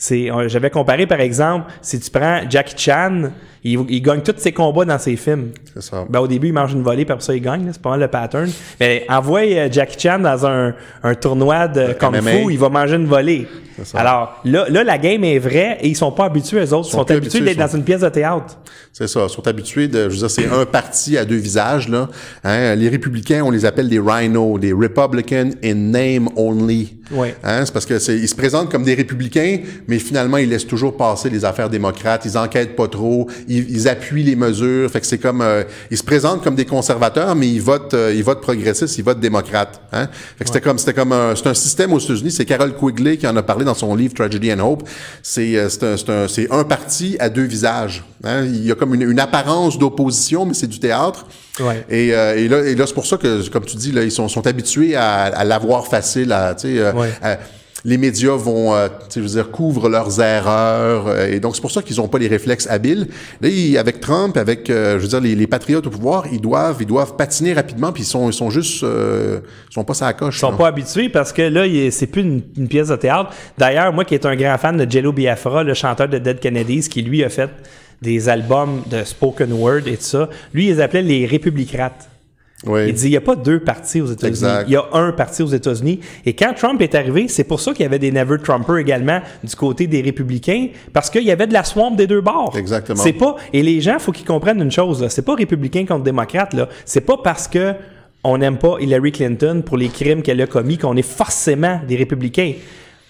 C'est, j'avais comparé par exemple, si tu prends Jackie Chan, il, il, gagne tous ses combats dans ses films. C'est ça. Ben, au début, il mange une volée, puis après ça, il gagne. C'est pas mal le pattern. Mais envoie euh, Jackie Chan dans un, un tournoi de Kung Fu, il va manger une volée. Alors, là, là, la game est vraie et ils sont pas habitués, eux autres. Ils sont, habitués d'être dans une pièce de théâtre. C'est ça. Ils sont habitués de, je veux dire, c'est un parti à deux visages, là. Hein? Les républicains, on les appelle des rhinos, des Republican in name only. Oui. Hein? C'est parce que ils se présentent comme des républicains, mais finalement, ils laissent toujours passer les affaires démocrates. Ils enquêtent pas trop. Ils, appuient les mesures. Fait que c'est comme, euh, ils se présentent comme des conservateurs, mais ils votent, euh, ils votent progressistes, ils votent démocrates. Hein? Fait que c'était comme, c'était comme un, c'est un système aux États-Unis. C'est Carol Quigley qui en a parlé dans son livre Tragedy and Hope. C'est, euh, c'est un, c'est un, parti à deux visages. Hein? Il y a comme une, une apparence d'opposition, mais c'est du théâtre. Ouais. Et, et, là, et là c'est pour ça que, comme tu dis, là, ils sont, sont habitués à, à l'avoir facile, à, tu sais, ouais les médias vont, euh, je veux dire, couvrent leurs erreurs. Euh, et donc, c'est pour ça qu'ils n'ont pas les réflexes habiles. Là, avec Trump, avec, euh, je veux dire, les, les, patriotes au pouvoir, ils doivent, ils doivent patiner rapidement, puis ils sont, ils sont juste, euh, ils sont pas ça coche. Ils sont pas habitués parce que là, c'est plus une, une, pièce de théâtre. D'ailleurs, moi qui est un grand fan de Jello Biafra, le chanteur de Dead Kennedys, qui lui a fait des albums de spoken word et tout ça, lui, ils appelaient les républicrates. Il dit il n'y a pas deux partis aux États-Unis. Il y a un parti aux États-Unis. Et quand Trump est arrivé, c'est pour ça qu'il y avait des Never Trumpers également du côté des républicains, parce qu'il y avait de la swamp des deux bords. Exactement. C'est pas. Et les gens, faut qu'ils comprennent une chose. C'est pas républicain contre démocrate. Là. C'est pas parce que on n'aime pas Hillary Clinton pour les crimes qu'elle a commis qu'on est forcément des républicains.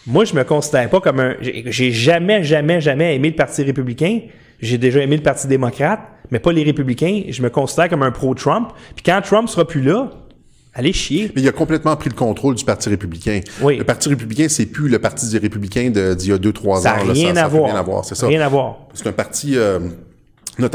Moi, je me considère pas comme un. J'ai jamais, jamais, jamais aimé le Parti républicain. J'ai déjà aimé le Parti démocrate mais pas les républicains. Je me considère comme un pro-Trump. Puis quand Trump sera plus là, Allez chier. Mais il a complètement pris le contrôle du Parti républicain. Oui. Le Parti républicain, c'est plus le Parti des républicains d'il y a deux, trois ans. Ça n'a rien, à voir. rien à voir. C'est ça. Rien à voir. C'est un parti... Euh,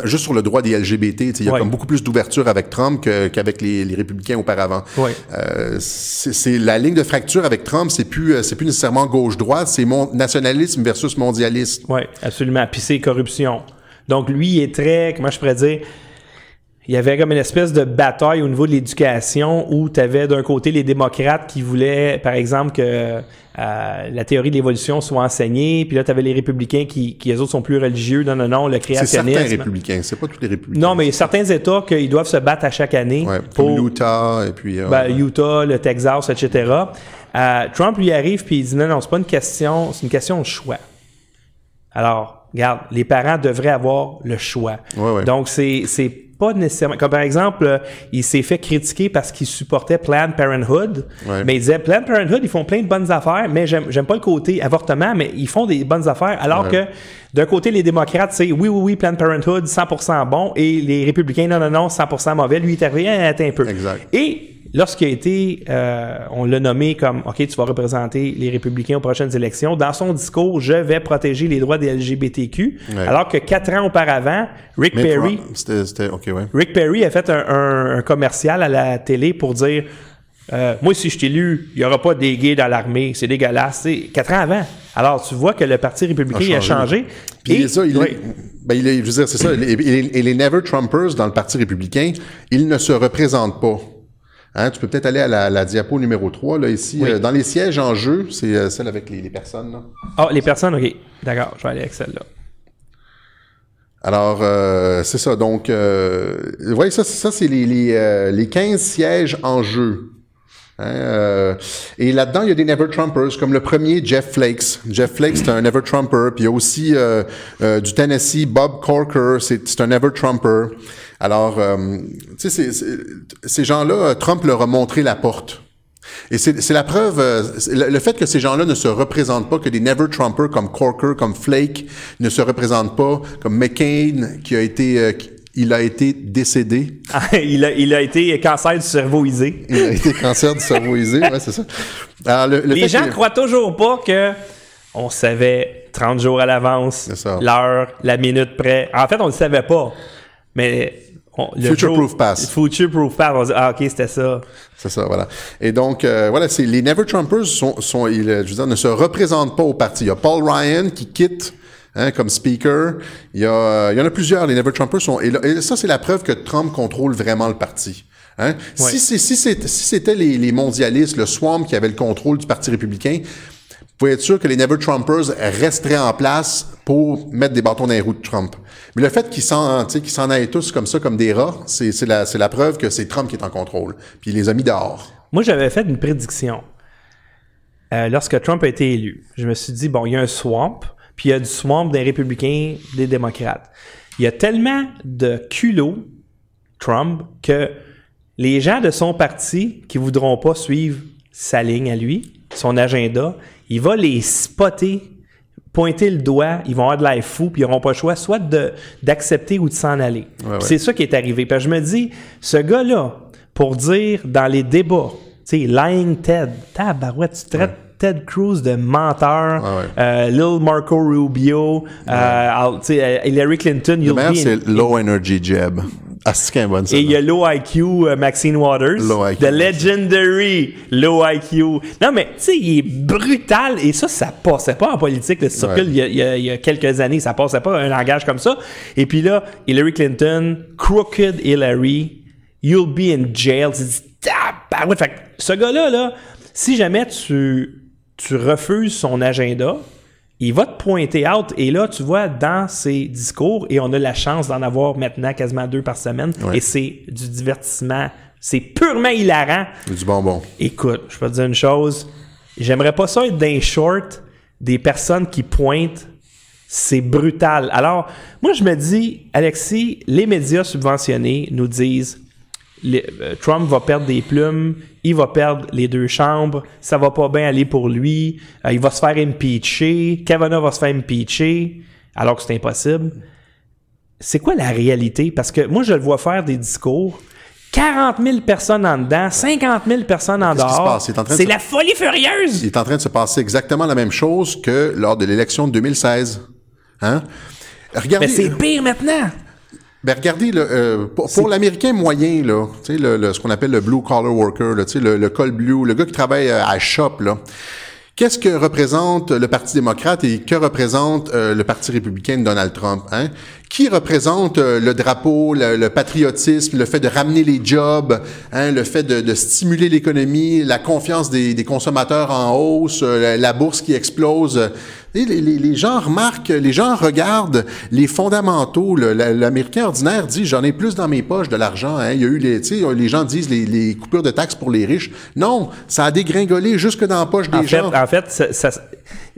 juste sur le droit des LGBT, il y a comme beaucoup plus d'ouverture avec Trump qu'avec les, les, républicains auparavant. Oui. Euh, c'est la ligne de fracture avec Trump, c'est plus euh, c'est plus nécessairement gauche-droite, c'est mon nationalisme versus mondialisme. Oui, absolument. Puis c'est corruption. Donc, lui, il est très, comment je pourrais dire, il y avait comme une espèce de bataille au niveau de l'éducation où tu avais d'un côté les démocrates qui voulaient, par exemple, que euh, la théorie de l'évolution soit enseignée, puis là, tu avais les républicains qui, qui, eux autres, sont plus religieux. Non, non, non, le créationnisme. C'est certains républicains, c'est pas tous les républicains. Non, mais certains États qu'ils doivent se battre à chaque année. Ouais, pour Utah, et puis... Euh, ben, Utah, le Texas, etc. Euh, Trump lui arrive, puis il dit, non, non, c'est pas une question, c'est une question de choix. Alors, regarde, les parents devraient avoir le choix. Donc, c'est, c'est pas nécessairement. Comme par exemple, euh, il s'est fait critiquer parce qu'il supportait Planned Parenthood. Mais il disait Planned Parenthood, ils font plein de bonnes affaires, mais j'aime, j'aime pas le côté avortement, mais ils font des bonnes affaires. Alors que d'un côté, les démocrates, c'est oui, oui, oui, Planned Parenthood, 100% bon, et les républicains, non, non, non, 100% mauvais. Lui, il est arrivé, un peu. Exact. Et lorsqu'il a été, euh, on l'a nommé comme, OK, tu vas représenter les républicains aux prochaines élections, dans son discours, je vais protéger les droits des LGBTQ, alors que quatre ans auparavant, Rick Perry, c'était, ouais. Rick Perry a fait un, un, commercial à la télé pour dire, euh, moi, si je t'ai lu, il n'y aura pas des gays dans l'armée, c'est dégueulasse. C'est quatre ans avant. Alors, tu vois que le Parti républicain a changé. Puis Et- ça, il est, ben, il est- je veux dire, c'est ça. Et les Never Trumpers dans le Parti républicain, ils ne se représentent pas. Hein, tu peux peut-être aller à la, la diapo numéro 3, là, ici. Oui. Euh, dans les sièges en jeu, c'est euh, celle avec les, les personnes. Ah, les personnes, OK. D'accord, je vais aller avec celle-là. Alors, euh, c'est ça. Donc, vous voyez, ça, ça c'est les, les, euh, les 15 sièges en jeu. Hein, euh, et là-dedans, il y a des Never Trumpers, comme le premier, Jeff Flakes. Jeff Flakes, c'est un Never Trumper. Puis il y a aussi euh, euh, du Tennessee, Bob Corker, c'est c'est un Never Trumper. Alors, euh, tu sais, ces gens-là, Trump leur a montré la porte. Et c'est la preuve, euh, le, le fait que ces gens-là ne se représentent pas, que des Never Trumpers comme Corker, comme Flake ne se représentent pas, comme McCain qui a été, euh, qui- il a été décédé, Ah, il, a, il a été cancer du cerveau isé. il a été cancer du cerveau isé, ouais, c'est ça. Alors, le, le Les gens que- croient toujours pas que on savait 30 jours à l'avance, l'heure, la minute près. En fait, on le savait pas. Mais Future proof pass. Future proof pass. On dit, ah, OK, c'était ça. C'est ça, voilà. Et donc, euh, voilà, c'est les Never Trumpers sont, sont ils, euh, je veux dire, ne se représentent pas au parti. Il y a Paul Ryan qui quitte hein, comme speaker. Il y, a, euh, il y en a plusieurs. Les Never Trumpers sont. Et, là- et ça, c'est la preuve que Trump contrôle vraiment le parti. Hein? Ouais. Si, si, si c'était les, les mondialistes, le Swamp qui avait le contrôle du Parti républicain, pouvez être sûr que les Never Trumpers resteraient en place pour mettre des bâtons dans les roues de Trump. Mais le fait qu'ils s'en, qu'ils aillent tous comme ça, comme des rats, c'est, la, preuve que c'est Trump qui est en contrôle. Puis les a mis dehors. Moi, j'avais fait une prédiction. Euh, lorsque Trump a été élu, je me suis dit, bon, il y a un swamp, puis il y a du swamp des républicains, des démocrates. Il y a tellement de culot, Trump, que les gens de son parti qui voudront pas suivre sa ligne à lui, son agenda, il va les spotter, pointer le doigt, ils vont avoir de l'air fou, puis ils n'auront pas le choix soit de, d'accepter ou de s'en aller. Ouais. C'est ça qui est arrivé. Puis je me dis, ce gars-là, pour dire dans les débats, tu sais, lying Ted, tabarouette, tu traites Ted Cruz de menteur, Ouais, ouais. euh, Lil Marco Rubio, euh, tu sais, euh, Hillary Clinton, Le you'll meilleur, c'est Low Energy Jeb. Ah, c'est ça. et il y a Low IQ euh, Maxine Waters. Low IQ. The Legendary Low IQ. Non, mais tu sais, il est brutal et ça, ça passait pas en politique. Le circule, Ouais. il, y a, il y quelques années, ça passait pas un langage comme ça. Et puis là, Hillary Clinton, Crooked Hillary, You'll be in jail. Tu dis, tabarouette. Fait que ce gars-là, là, si jamais tu, tu refuses son agenda, il va te pointer out. Et là, tu vois, dans ses discours, et on a la chance d'en avoir maintenant quasiment deux par semaine, Ouais. et c'est du divertissement. C'est purement hilarant. Du bonbon. Écoute, je peux te dire une chose. J'aimerais pas ça être d'un short des personnes qui pointent. C'est brutal. Alors, moi, je me dis, Alexis, les médias subventionnés nous disent les- euh, Trump va perdre des plumes, il va perdre les deux chambres, ça va pas bien aller pour lui, euh, il va se faire impeacher, Kavanaugh va se faire impeacher, alors que c'est impossible. C'est quoi la réalité? Parce que moi, je le vois faire des discours. 40 000 personnes en dedans, 50 000 personnes en dehors. C'est se- la folie furieuse! Il est en train de se passer exactement la même chose que lors de l'élection de 2016. Hein? Regardez, Mais c'est pire maintenant! Ben regardez là, euh, pour, pour l'Américain moyen, là, tu sais, le, le- ce qu'on appelle le blue collar worker, là, tu sais, le, le col blue, le gars qui travaille euh, à shop, là. Qu'est-ce que représente le Parti démocrate et que représente euh, le Parti républicain de Donald Trump? Hein? Qui représente euh, le drapeau, le, le patriotisme, le fait de ramener les jobs, hein, le fait de, de stimuler l'économie, la confiance des, des consommateurs en hausse, euh, la, la bourse qui explose? Les, les- les gens remarquent, les gens regardent les fondamentaux. L'Américain ordinaire dit j'en ai plus dans mes poches de l'argent. Hein. Il y a eu les, tu sais, les gens disent les, les coupures de taxes pour les riches. Non, ça a dégringolé jusque dans la poche des En fait, gens. en fait ça- ça-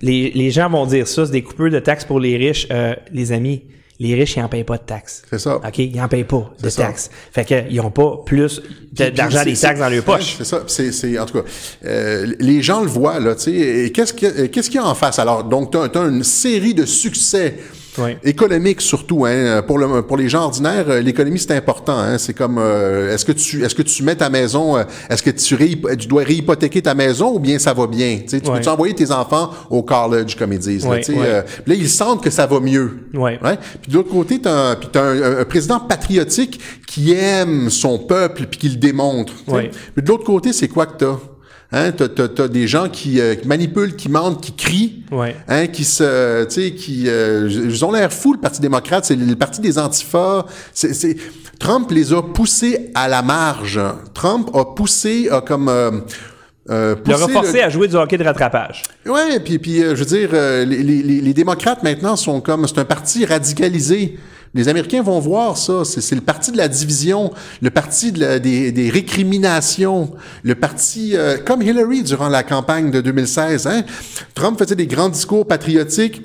les, les gens vont dire ça, c'est des coupures de taxes pour les riches. Euh, les amis, les riches, ils n'en payent pas de taxes. C'est ça. OK? Ils n'en payent pas de ça. taxes. Fait qu'ils n'ont pas plus d'argent des taxes dans leur poche. C'est ça. C'est, en tout cas, euh, les gens le voient là. Tu sais, et qu'est-ce qu'il y a- qu'est-ce qu'il y a en face? Alors, donc, tu as, une série de succès Ouais. économique surtout. Hein, pour, le, pour les gens ordinaires, euh, l'économie c'est important. Hein, c'est comme euh, est-ce que tu est-ce que tu mets ta maison, euh, est-ce que tu, réhyp- tu dois réhypothéquer ta maison ou bien ça va bien. Tu Ouais. peux-tu envoyer tes enfants au college comme ils disent. là, sais, ouais. euh, là ils sentent que ça va mieux. Ouais. Puis de l'autre côté, t'as un, puis t'as un, un président patriotique qui aime son peuple puis qui le démontre. Puis de l'autre côté, c'est quoi que t'as? Hein, t'as, t'as, t'as des gens qui, euh, qui manipulent, qui mentent, qui crient, Ouais. hein, qui se, tu sais, qui, euh, ils ont l'air fous, le Parti démocrate, c'est le parti des antifas. C'est, c'est, Trump les a poussés à la marge. Trump a poussé, a comme, euh, euh, Le à jouer du hockey de rattrapage. Ouais, puis puis euh, je veux dire, euh, les, les- les démocrates maintenant sont comme c'est un parti radicalisé. Les Américains vont voir ça. C'est le parti de la division, le parti des, des récriminations, le parti euh, comme Hillary durant la campagne de 2016. Hein? Trump faisait des grands discours patriotiques.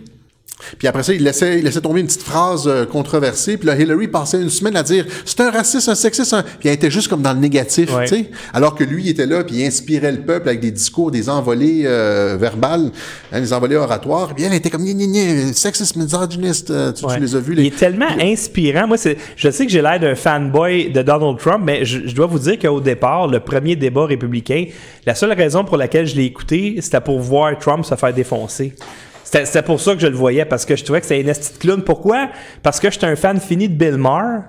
Puis après ça, il laissait, il laissait tomber une petite phrase euh, controversée. Puis là, Hillary passait une semaine à dire c'est un raciste, un sexiste. Un... Puis elle était juste comme dans le négatif, Ouais. tu sais. Alors que lui, il était là, puis il inspirait le peuple avec des discours, des envolées euh, verbales, hein, des envolées oratoires. Puis elle était comme, gna, gna, sexiste, misogyniste. euh, tu, tu Ouais. les as vus, Il les... est tellement inspirant. Moi, c'est, je sais que j'ai l'air d'un fanboy de Donald Trump, mais je, je dois vous dire qu'au départ, le premier débat républicain, la seule raison pour laquelle je l'ai écouté, c'était pour voir Trump se faire défoncer. C'était, c'était pour ça que je le voyais, parce que je trouvais que c'était une esti de clown. Pourquoi? Parce que j'étais un fan fini de Bill Maher.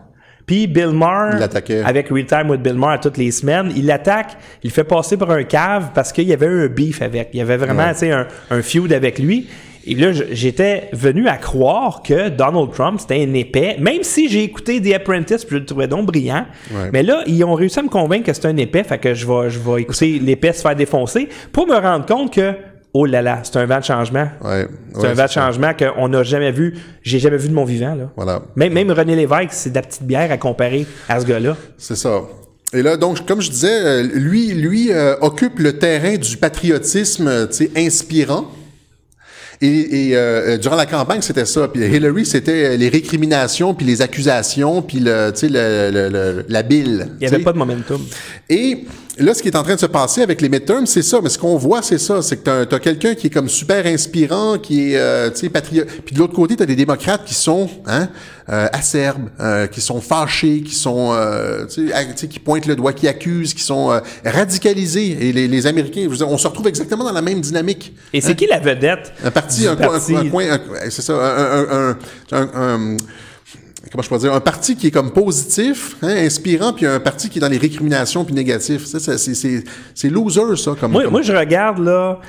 Puis Bill Maher, avec Real Time with Bill Maher à toutes les semaines, il l'attaque, il fait passer par un cave parce qu'il y avait un beef avec. Il y avait vraiment, Ouais. tu sais, un, un feud avec lui. Et là, j'étais venu à croire que Donald Trump, c'était un épais, même si j'ai écouté The Apprentice, puis je le trouvais donc brillant. Ouais. Mais là, ils ont réussi à me convaincre que c'est un épais, fait que je vais, je vais écouter l'épais se faire défoncer pour me rendre compte que, oh là là, c'est un vent de changement. Ouais, C'est ouais, un vent de changement qu'on n'a jamais vu, j'ai jamais vu de mon vivant, là. Voilà. Même, même René Lévesque, c'est de la petite bière à comparer à ce gars-là. C'est ça. Et là, donc, comme je disais, euh, lui, lui euh, occupe le terrain du patriotisme, tu sais, inspirant. Et, et, euh, durant la campagne, c'était ça. Puis Hillary, c'était les récriminations, puis les accusations, puis le, tu sais, le, le- le- la bile. Il n'y avait pas de momentum. Et là, ce qui est en train de se passer avec les midterms, c'est ça. Mais ce qu'on voit, c'est ça. C'est que t'as as, quelqu'un qui est comme super inspirant, qui est, euh, tu sais, patriote. Puis de l'autre côté, t'as des démocrates qui sont, hein, euh, acerbes, euh, qui sont fâchés, qui sont, euh, tu sais, qui pointent le doigt, qui accusent, qui sont euh, radicalisés. Et les, les Américains, dire, on se retrouve exactement dans la même dynamique. Et c'est qui la vedette? Un parti, un, parti? un, coin, c'est ça, un, un, un, comment je peux dire, un parti qui est comme positif, hein, inspirant, puis un parti qui est dans les récriminations puis négatif. C'est, c'est, c'est loser, ça, comme. Moi, comme- moi, je regarde là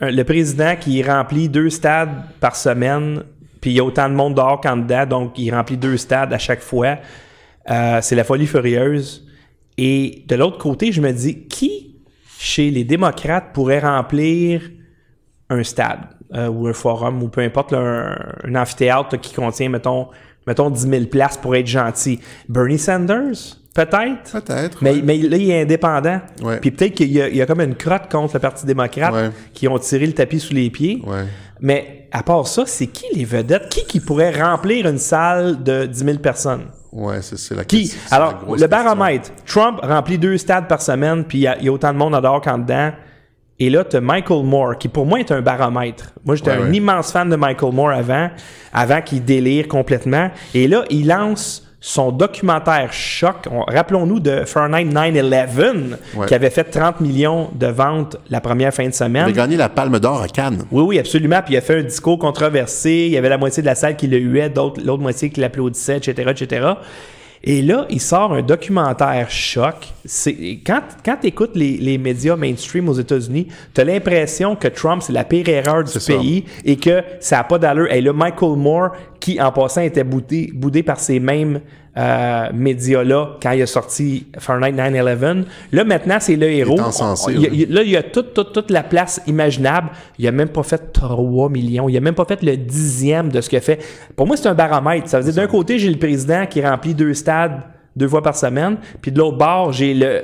le président qui remplit deux stades par semaine, puis il y a autant de monde dehors qu'en dedans, donc il remplit deux stades à chaque fois. Euh, c'est la folie furieuse. Et de l'autre côté, je me dis, qui chez les démocrates pourrait remplir un stade euh, ou un forum ou peu importe, là, un, un amphithéâtre là, qui contient, mettons, mettons 10 000 places pour être gentil? Bernie Sanders? Peut-être? Peut-être. Mais, ouais. mais là, il est indépendant. Ouais. Puis peut-être qu'il y, a- il y a comme une crotte contre le Parti démocrate Ouais. qui ont tiré le tapis sous les pieds. Mais à part ça, c'est qui les vedettes? Qui qui pourrait remplir une salle de 10 000 personnes? Ouais, c'est, c'est la Qui? question, la Alors, le question. baromètre. Trump remplit deux stades par semaine, puis il y, a- il y a autant de monde en dehors qu'en dedans. Et là, tu as Michael Moore, qui pour moi est un baromètre. Moi, j'étais Ouais, un ouais. immense fan de Michael Moore avant, avant qu'il délire complètement. Et là, il lance son documentaire choc. On- Rappelons-nous de Fahrenheit 9-11, Ouais. qui avait fait 30 millions de ventes la première fin de Il semaine. a gagné la Palme d'Or à Cannes. Oui, oui, absolument. Puis il a fait un discours controversé. Il y avait la moitié de la salle qui le huait, l'autre moitié qui l'applaudissait, etc., etc. Et là, il sort un documentaire choc. C'est, quand quand tu écoutes les, les médias mainstream aux États-Unis, tu as l'impression que Trump, c'est la pire erreur du ça. pays et que ça n'a pas d'allure. Et là, Michael Moore, qui en passant était boudé, boudé par ces mêmes euh, médias-là quand il a sorti Fahrenheit 9-11, là maintenant, c'est le héros. encensé, On- il oui. il- Là, il y a toute, toute, toute la place imaginable. Il a même pas fait 3 millions. Il a même pas fait le dixième de ce qu'il a fait. Pour moi, c'est un baromètre. Ça veut dire, d'un côté, j'ai le président qui remplit deux stades deux fois par semaine. Puis de l'autre bord, j'ai le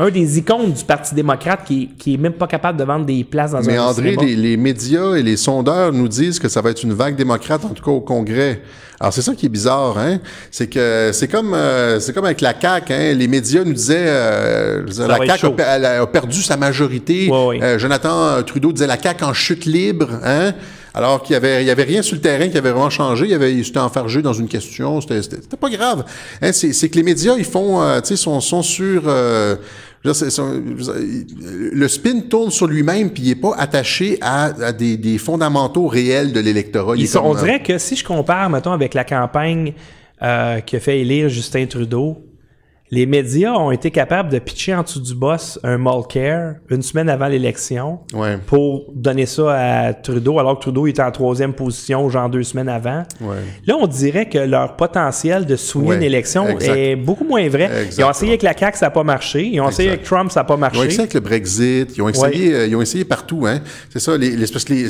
un des icônes du Parti démocrate qui, qui est même pas capable de vendre des places dans Mais un André, cinéma. les, les médias et les sondeurs nous disent que ça va être une vague démocrate, en tout cas au Congrès. Alors c'est ça qui est bizarre, hein? C'est que c'est comme euh, c'est comme avec la CAQ, hein? Les médias nous disaient euh, la CAQ a, perdu sa majorité. Ouais, ouais. Euh, Jonathan Trudeau disait la CAQ en chute libre, hein? Alors qu'il y avait, il y avait rien sur le terrain qui avait vraiment changé. Il y avait, il s'était enfargé dans une question. C'était, c'était, c'était pas grave. Hein, c'est, c'est que les médias, ils font, euh, tu sais, sont, sont sur, euh, dire, le spin tourne sur lui-même puis il est pas attaché à, à des, des fondamentaux réels de l'électorat. On dirait que si je compare, mettons, avec la campagne euh, qui a fait élire Justin Trudeau, les médias ont été capables de pitcher en dessous du boss un Mulcair une semaine avant l'élection Ouais. pour donner ça à Trudeau, alors que Trudeau était en troisième position, genre deux semaines avant. Ouais. Là, on dirait que leur potentiel de souiller Ouais, une élection exact. est beaucoup moins vrai. Ils ont Exactement. essayé avec la CAQ, ça n'a pas marché. Ils ont essayé avec Trump, ça n'a pas Ils ont marché. essayé avec le Brexit, ils ont essayé, euh, ils ont essayé partout, hein. C'est ça, les, les, les,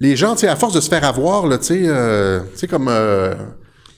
les gens, tu sais, à force de se faire avoir, là, tu sais, euh, tu sais, comme, euh,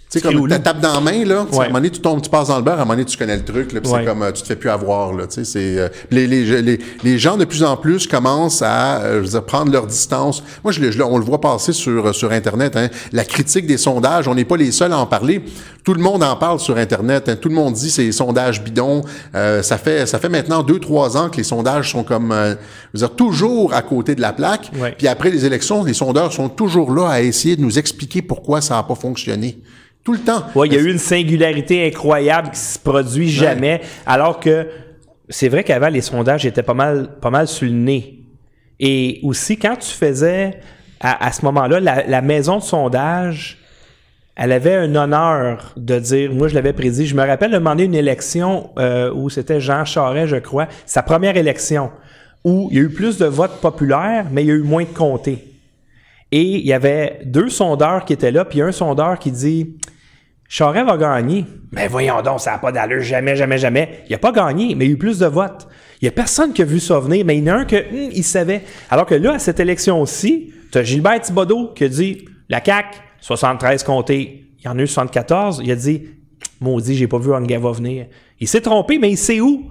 tu sais, comme ta tape dans la main, là, Ouais. à un moment donné, tu tombes, tu passes dans le beurre, à un moment donné, tu connais le truc, là, puis Ouais. c'est comme, euh, tu te fais plus avoir, là, tu sais, c'est, euh, les, les, les, les gens, de plus en plus, commencent à, euh, je veux dire, prendre leur distance. Moi, je, le- je le- on le voit passer sur, sur Internet, hein, la critique des sondages, on n'est pas les seuls à en parler. Tout le monde en parle sur Internet, hein, tout le monde dit c'est sondages bidons. Euh, ça fait, ça fait maintenant deux, trois ans que les sondages sont comme, euh, je veux dire, toujours à côté de la plaque. Puis après les élections, les sondeurs sont toujours là à essayer de nous expliquer pourquoi ça n'a pas fonctionné. Tout le temps. Ouais, il y a eu une singularité incroyable qui se produit jamais, alors que c'est vrai qu'avant, les sondages étaient pas mal, pas mal sur le nez. Et aussi, quand tu faisais, à, à ce moment-là, la, la maison de sondage, elle avait un honneur de dire, moi je l'avais prédit, je me rappelle de demander une élection euh, où c'était Jean Charest, je crois, sa première élection, où il y a eu plus de votes populaires, mais il y a eu moins de comtés. Et il y avait deux sondeurs qui étaient là, puis un sondeur qui dit Charest va gagner. Mais voyons donc, ça n'a pas d'allure, jamais, jamais, jamais. Il n'a pas gagné, mais il y a eu plus de votes. Il n'y a personne qui a vu ça venir, mais il y en a un que, hum, il savait. Alors que là, à cette élection-ci, tu as Gilbert Thibodeau qui a dit La CAQ, 73 comtés. Il y en a eu 74. Il a dit Maudit, j'ai pas vu Angava venir. Il s'est trompé, mais il sait où?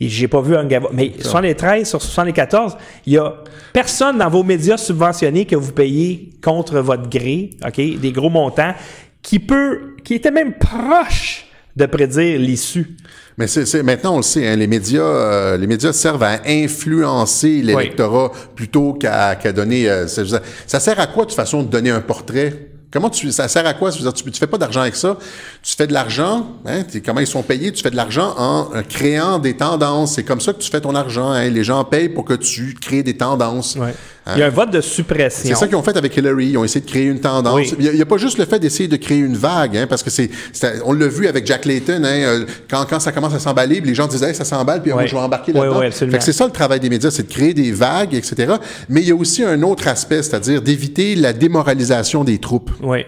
J'ai pas vu Angava. Mais 73 sur 74, il y a personne dans vos médias subventionnés que vous payez contre votre gré, OK, des gros montants, qui peut, qui était même proche de prédire l'issue. Mais c'est, c'est- maintenant, on le sait, hein, les médias, euh, les médias servent à influencer l'électorat plutôt qu'à, qu'à donner. euh, ça sert à quoi de toute façon de donner un portrait? Comment tu, ça sert à quoi? Tu, tu fais pas d'argent avec ça. Tu fais de l'argent, hein, comment ils sont payés? Tu fais de l'argent en euh, créant des tendances. C'est comme ça que tu fais ton argent. Hein. Les gens payent pour que tu crées des tendances. Il y a un vote de suppression. C'est ça qu'ils ont fait avec Hillary. Ils ont essayé de créer une tendance. Oui. Il n'y a, pas juste le fait d'essayer de créer une vague, hein, parce que c'est, on l'a vu avec Jack Layton, hein, euh, quand, quand ça commence à s'emballer, les gens disaient hey, ça s'emballe, puis euh, moi Oui. je vais embarquer Oui, là-dedans. oui, absolument. fait que c'est ça le travail des médias, c'est de créer des vagues, etc. Mais il y a aussi un autre aspect, c'est-à-dire d'éviter la démoralisation des troupes. Oui.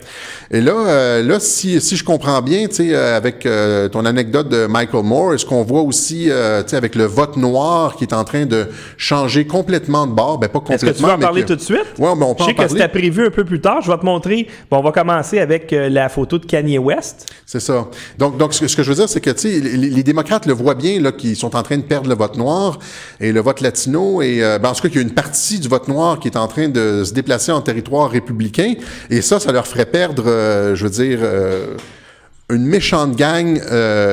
Et là, euh, là, si, si je comprends bien, tu sais, euh, avec euh, ton anecdote de Michael Moore, est-ce qu'on voit aussi, euh, tu sais, avec le vote noir qui est en train de changer complètement de bord, ben pas complètement. Que en parler que- tout de suite? Ouais, mais on peut Je sais en que c'était prévu un peu plus tard. Je vais te montrer. Bon, on va commencer avec euh, la photo de Kanye West. C'est ça. Donc, donc ce, que, ce que je veux dire, c'est que les, les démocrates le voient bien, là, qu'ils sont en train de perdre le vote noir et le vote latino. Et euh, ben, en tout cas, qu'il y a une partie du vote noir qui est en train de se déplacer en territoire républicain. Et ça, ça leur ferait perdre, euh, je veux dire, une méchante gang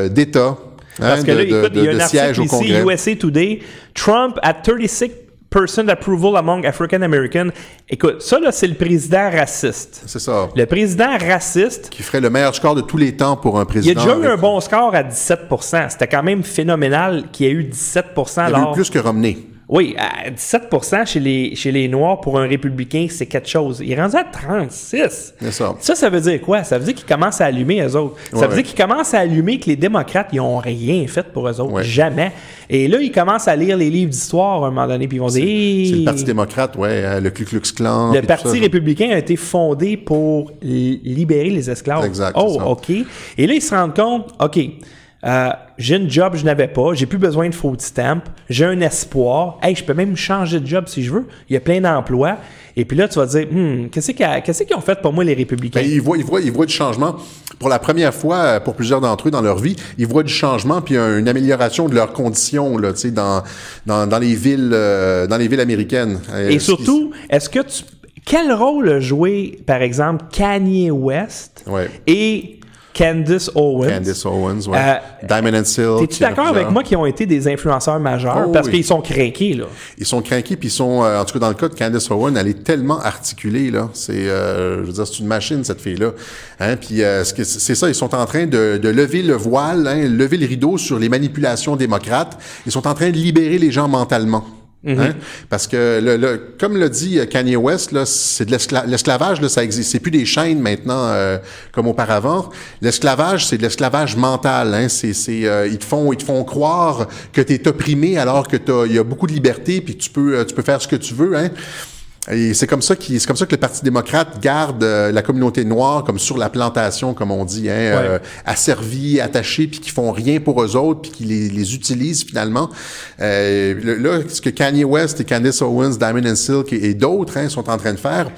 d'États. Parce hein, que de, là, de- écoute, il y a de un article ici. USA Today. Trump at 36% approval among African Americans. Écoute, ça, là, c'est le président raciste. C'est ça. Le président raciste, Qui ferait le meilleur score de tous les temps pour un il a président. déjà eu un bon score à 17%. C'était quand même phénoménal qu'il y ait eu 17% Il y a eu plus que Romney. Oui, à 17% chez les, chez les Noirs pour un républicain, c'est quelque chose. Il est rendu à 36. C'est ça. Ça, ça veut dire quoi? Ça veut dire qu'ils commencent à allumer eux autres. Ça veut ouais. dire qu'ils commencent à allumer que les démocrates, ils n'ont rien fait pour eux autres. Ouais. Jamais. Et là, ils commencent à lire les livres d'histoire à un moment donné, puis ils vont dire... C'est le Parti démocrate, ouais, hein, le Ku Klux Klan. le Parti ça. républicain a été fondé pour li- libérer les esclaves. Exact, Oh. OK. Et là, ils se rendent compte, OK, euh, j'ai une job que je n'avais pas, j'ai plus besoin de food stamp, j'ai un espoir, hey, je peux même changer de job si je veux, il y a plein d'emplois. Et puis là, tu vas te dire, Hmm, qu'est-ce qu'ils ont fait pour moi, les républicains? Ben, ils, voient, ils, voient, ils voient du changement. Pour la première fois, euh, pour plusieurs d'entre eux dans leur vie, ils voient du changement puis une amélioration de leurs conditions là, dans, dans, dans les villes euh, dans les villes américaines. Euh, Et surtout, est-ce que tu. Quel rôle a joué, par exemple, Kanye West Ouais. et Candice Owens. Candice Owens, ouais. Euh, Diamond and Silk. T'es-tu d'accord avec moi qu'ils ont été des influenceurs majeurs? Oh, parce oui. qu'ils sont craqués, là. Ils sont craqués, puis ils sont, euh, en tout cas dans le cas de Candice Owens, elle est tellement articulée là. C'est, euh, je veux dire, c'est une machine cette fille-là. Hein? Puis c'est ça, ils sont en train de, de lever le voile, hein, lever le rideau sur les manipulations démocrates. Ils sont en train de libérer les gens mentalement. Hein? Parce que, le, le- comme l'a dit euh, Kanye West, là, c'est de l'escla- l'esclavage, là, ça existe. C'est plus des chaînes maintenant euh, comme auparavant. L'esclavage, c'est de l'esclavage mental. Hein? C'est, euh, ils te font, ils te font croire que tu es opprimé alors que il y a beaucoup de liberté puis tu peux, euh, tu peux faire ce que tu veux. Hein? Et c'est comme ça qui, c'est comme ça que le Parti démocrate garde euh, la communauté noire comme sur la plantation, comme on dit, hein, euh, asservis, attachés, puis qui font rien pour eux autres, puis qui les, les utilisent finalement. Euh, le- là, ce que Kanye West et Candice Owens, Diamond and Silk et, et d'autres hein, sont en train de faire,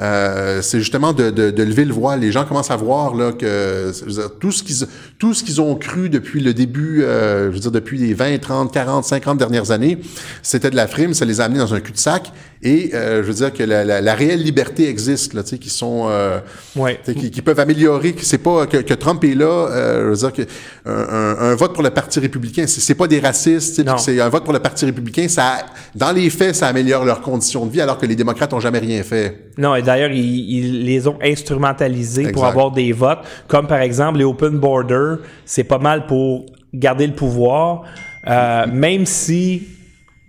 euh, c'est justement de, de, de lever le voile. Les gens commencent à voir là que dire, tout ce qu'ils tout ce qu'ils ont cru depuis le début, euh, je veux dire depuis les 20, 30, 40, 50 dernières années, c'était de la frime, ça les a amenés dans un cul-de-sac. Et euh, je veux dire que la, la, la réelle liberté existe, là, tu sais, qui sont euh, Ouais. qui, qui peuvent améliorer, que c'est pas que, que Trump est là, euh, je veux dire que un, un- vote pour le Parti républicain, c'est c'est pas des racistes, c'est un vote pour le Parti républicain, ça dans les faits, ça améliore leurs conditions de vie, alors que les démocrates ont jamais rien fait. Non, et d'ailleurs, ils, ils les ont instrumentalisés pour avoir des votes, comme par exemple les open border, c'est pas mal pour garder le pouvoir, euh, même si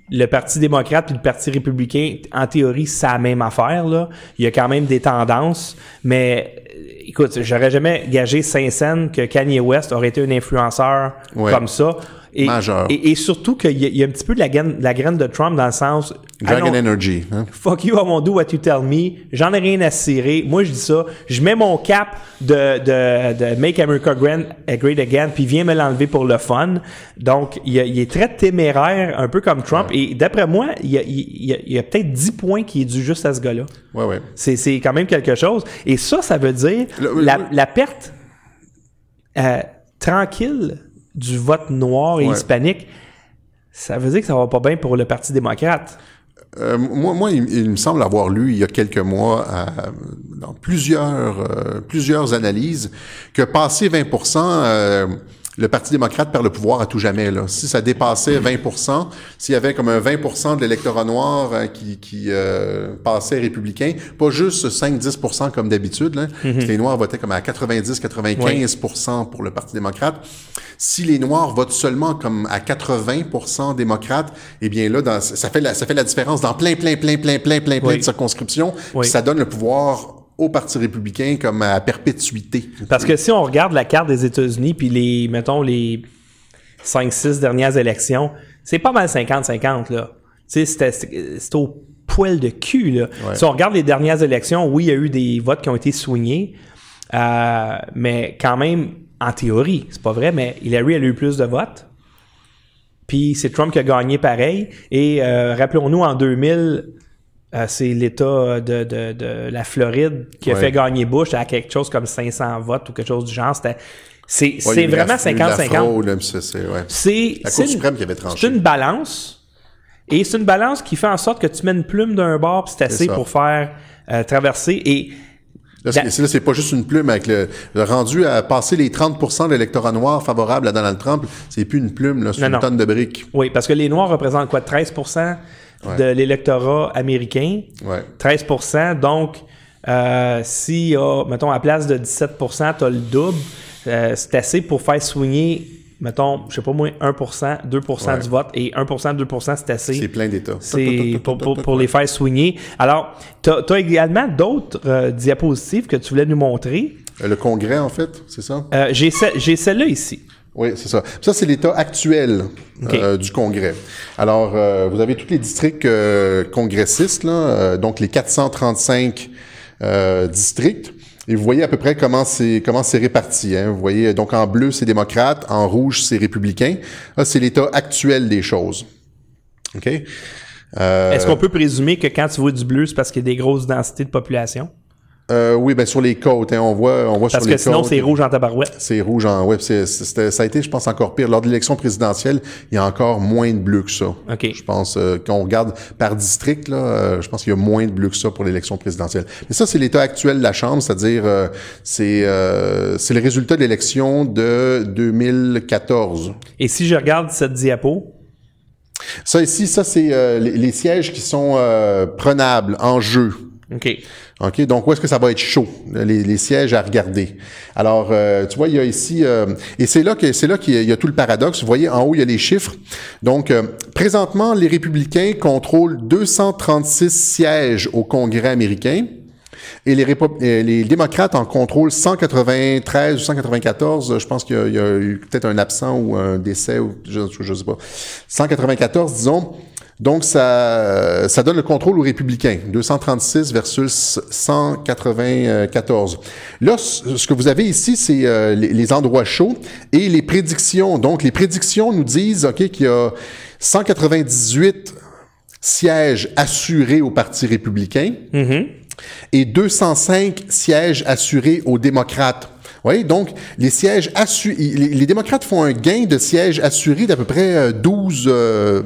le Parti démocrate et le Parti républicain, en théorie, c'est la même affaire. Là. Il y a quand même des tendances, mais euh, écoute, j'aurais jamais gagé Saint-Saëns que Kanye West aurait été un influenceur Ouais. comme ça. Et, Majeur. et, et surtout qu'il y, y a un petit peu de la graine, de la graine de Trump dans le sens... Dragon Energy. Hein? Fuck you, I won't do what you tell me. J'en ai rien à cirer. Moi, je dis ça. Je mets mon cap de, de, de Make America uh, Great Again, puis viens me l'enlever pour le fun. Donc, il, il est très téméraire, un peu comme Trump. Et d'après moi, il y a, il y a- a peut-être 10 points qui est dû juste à ce gars-là. Ouais, ouais. C'est, c'est quand même quelque chose. Et ça, ça veut dire Le- la, le- la perte euh, tranquille du vote noir et Ouais. hispanique. Ça veut dire que ça va pas bien pour le Parti démocrate. Euh, moi, moi il, il me semble avoir lu il y a quelques mois, euh, dans plusieurs, euh, plusieurs analyses, que passé 20 euh, le Parti démocrate perd le pouvoir à tout jamais. Là. Si ça dépassait 20% s'il y avait comme un 20% de l'électorat noir euh, qui, qui euh, passait républicain, pas juste 5-10% comme d'habitude, là, que les Noirs votaient comme à 90-95% pour le Parti démocrate. Si les Noirs votent seulement comme à 80% démocrates, eh bien là, dans, ça, fait la, ça fait la différence dans plein, plein, plein, plein, plein, plein, plein Oui. de circonscriptions. Oui. Puis Ça donne le pouvoir au Parti républicain comme à perpétuité. Parce que si on regarde la carte des États-Unis, puis les, mettons, les 5-6 dernières élections, c'est pas mal 50-50, là. Tu sais, c'était au poil de cul, là. Ouais. Si on regarde les dernières élections, oui, il y a eu des votes qui ont été soignés, euh, mais quand même, en théorie, c'est pas vrai, mais Hillary elle a eu plus de votes. Puis c'est Trump qui a gagné pareil. Et euh, rappelons-nous, en 2000, euh, c'est l'État de, de, de la Floride qui a Ouais. fait gagner Bush à quelque chose comme 500 votes ou quelque chose du genre. C'était, c'est Ouais, c'est vraiment il y a eu de la 50-50. fraude, là, puis c'est- c'est- ouais. C'est La Cour une- suprême qui avait tranché. C'est une balance. Et c'est une balance qui fait en sorte que tu mets une plume d'un bord, puis c'est assez pour faire euh, traverser. Et Là, c'est, c'est- là, c'est pas juste une plume avec le, le rendu à passer les 30% de l'électorat noir favorable à Donald Trump. C'est plus une plume, là, c'est une non. tonne de briques. oui, parce que les Noirs représentent quoi? 13 de l'électorat américain. Ouais. 13% donc euh, si, euh, mettons, à place de 17 tu as le double, euh, c'est assez pour faire soigner, mettons, je sais pas moi, 1% 2 Ouais. du vote, et 1% 2% c'est assez. C'est plein d'États. C'est pour, pour, pour les faire soigner. Alors, tu as, également d'autres euh, diapositives que tu voulais nous montrer. Le Congrès, en fait, c'est ça? Euh, j'ai celle-là ici. Oui, c'est ça. Ça, c'est l'état actuel euh, du Congrès. Alors, euh, vous avez tous les districts euh, congressistes, là, euh, donc les 435 euh, districts. Et vous voyez à peu près comment c'est comment c'est réparti. Hein. Vous voyez, donc en bleu, c'est démocrate, en rouge, c'est républicain. Là, c'est l'état actuel des choses. OK? Euh, Est-ce qu'on peut présumer que quand tu vois du bleu, c'est parce qu'il y a des grosses densités de population? Euh, oui, ben sur les côtes, hein, on voit, on voit Parce sur les que sinon, côtes. c'est rouge en tabarouette. C'est rouge en ouais, ça a été, je pense, encore pire. Lors de l'élection présidentielle, il y a encore moins de bleus que ça. OK. Je pense euh, quand on regarde par district, là, euh, je pense qu'il y a moins de bleus que ça pour l'élection présidentielle. Mais ça, c'est l'état actuel de la Chambre, c'est-à-dire euh, c'est c'est le résultat de l'élection de 2014. Et si je regarde cette diapo, Ça ici, ça c'est les, les sièges qui sont prenables en jeu. OK. Donc où est-ce que ça va être chaud, les, sièges à regarder. Alors, euh, tu vois, il y a ici, euh, et c'est là que c'est là qu'il y, a- tout le paradoxe. Vous voyez, en haut, il y a les chiffres. Donc, euh, présentement, les républicains contrôlent 236 sièges au Congrès américain. Et les, euh, démocrates en contrôlent 193 ou 194. Je pense qu'il y y a eu peut-être un absent ou un décès, ou je ne sais pas. 194, disons. Donc, ça, ça donne le contrôle aux républicains. 236 versus 194. Là, ce que vous avez ici, c'est euh, les, les endroits chauds et les prédictions. Donc, les prédictions nous disent ok, qu'il y a 198 sièges assurés au Parti républicain et 205 sièges assurés aux démocrates. Oui, donc les sièges assurés, les, les démocrates font un gain de sièges assurés d'à peu près euh, 12, euh,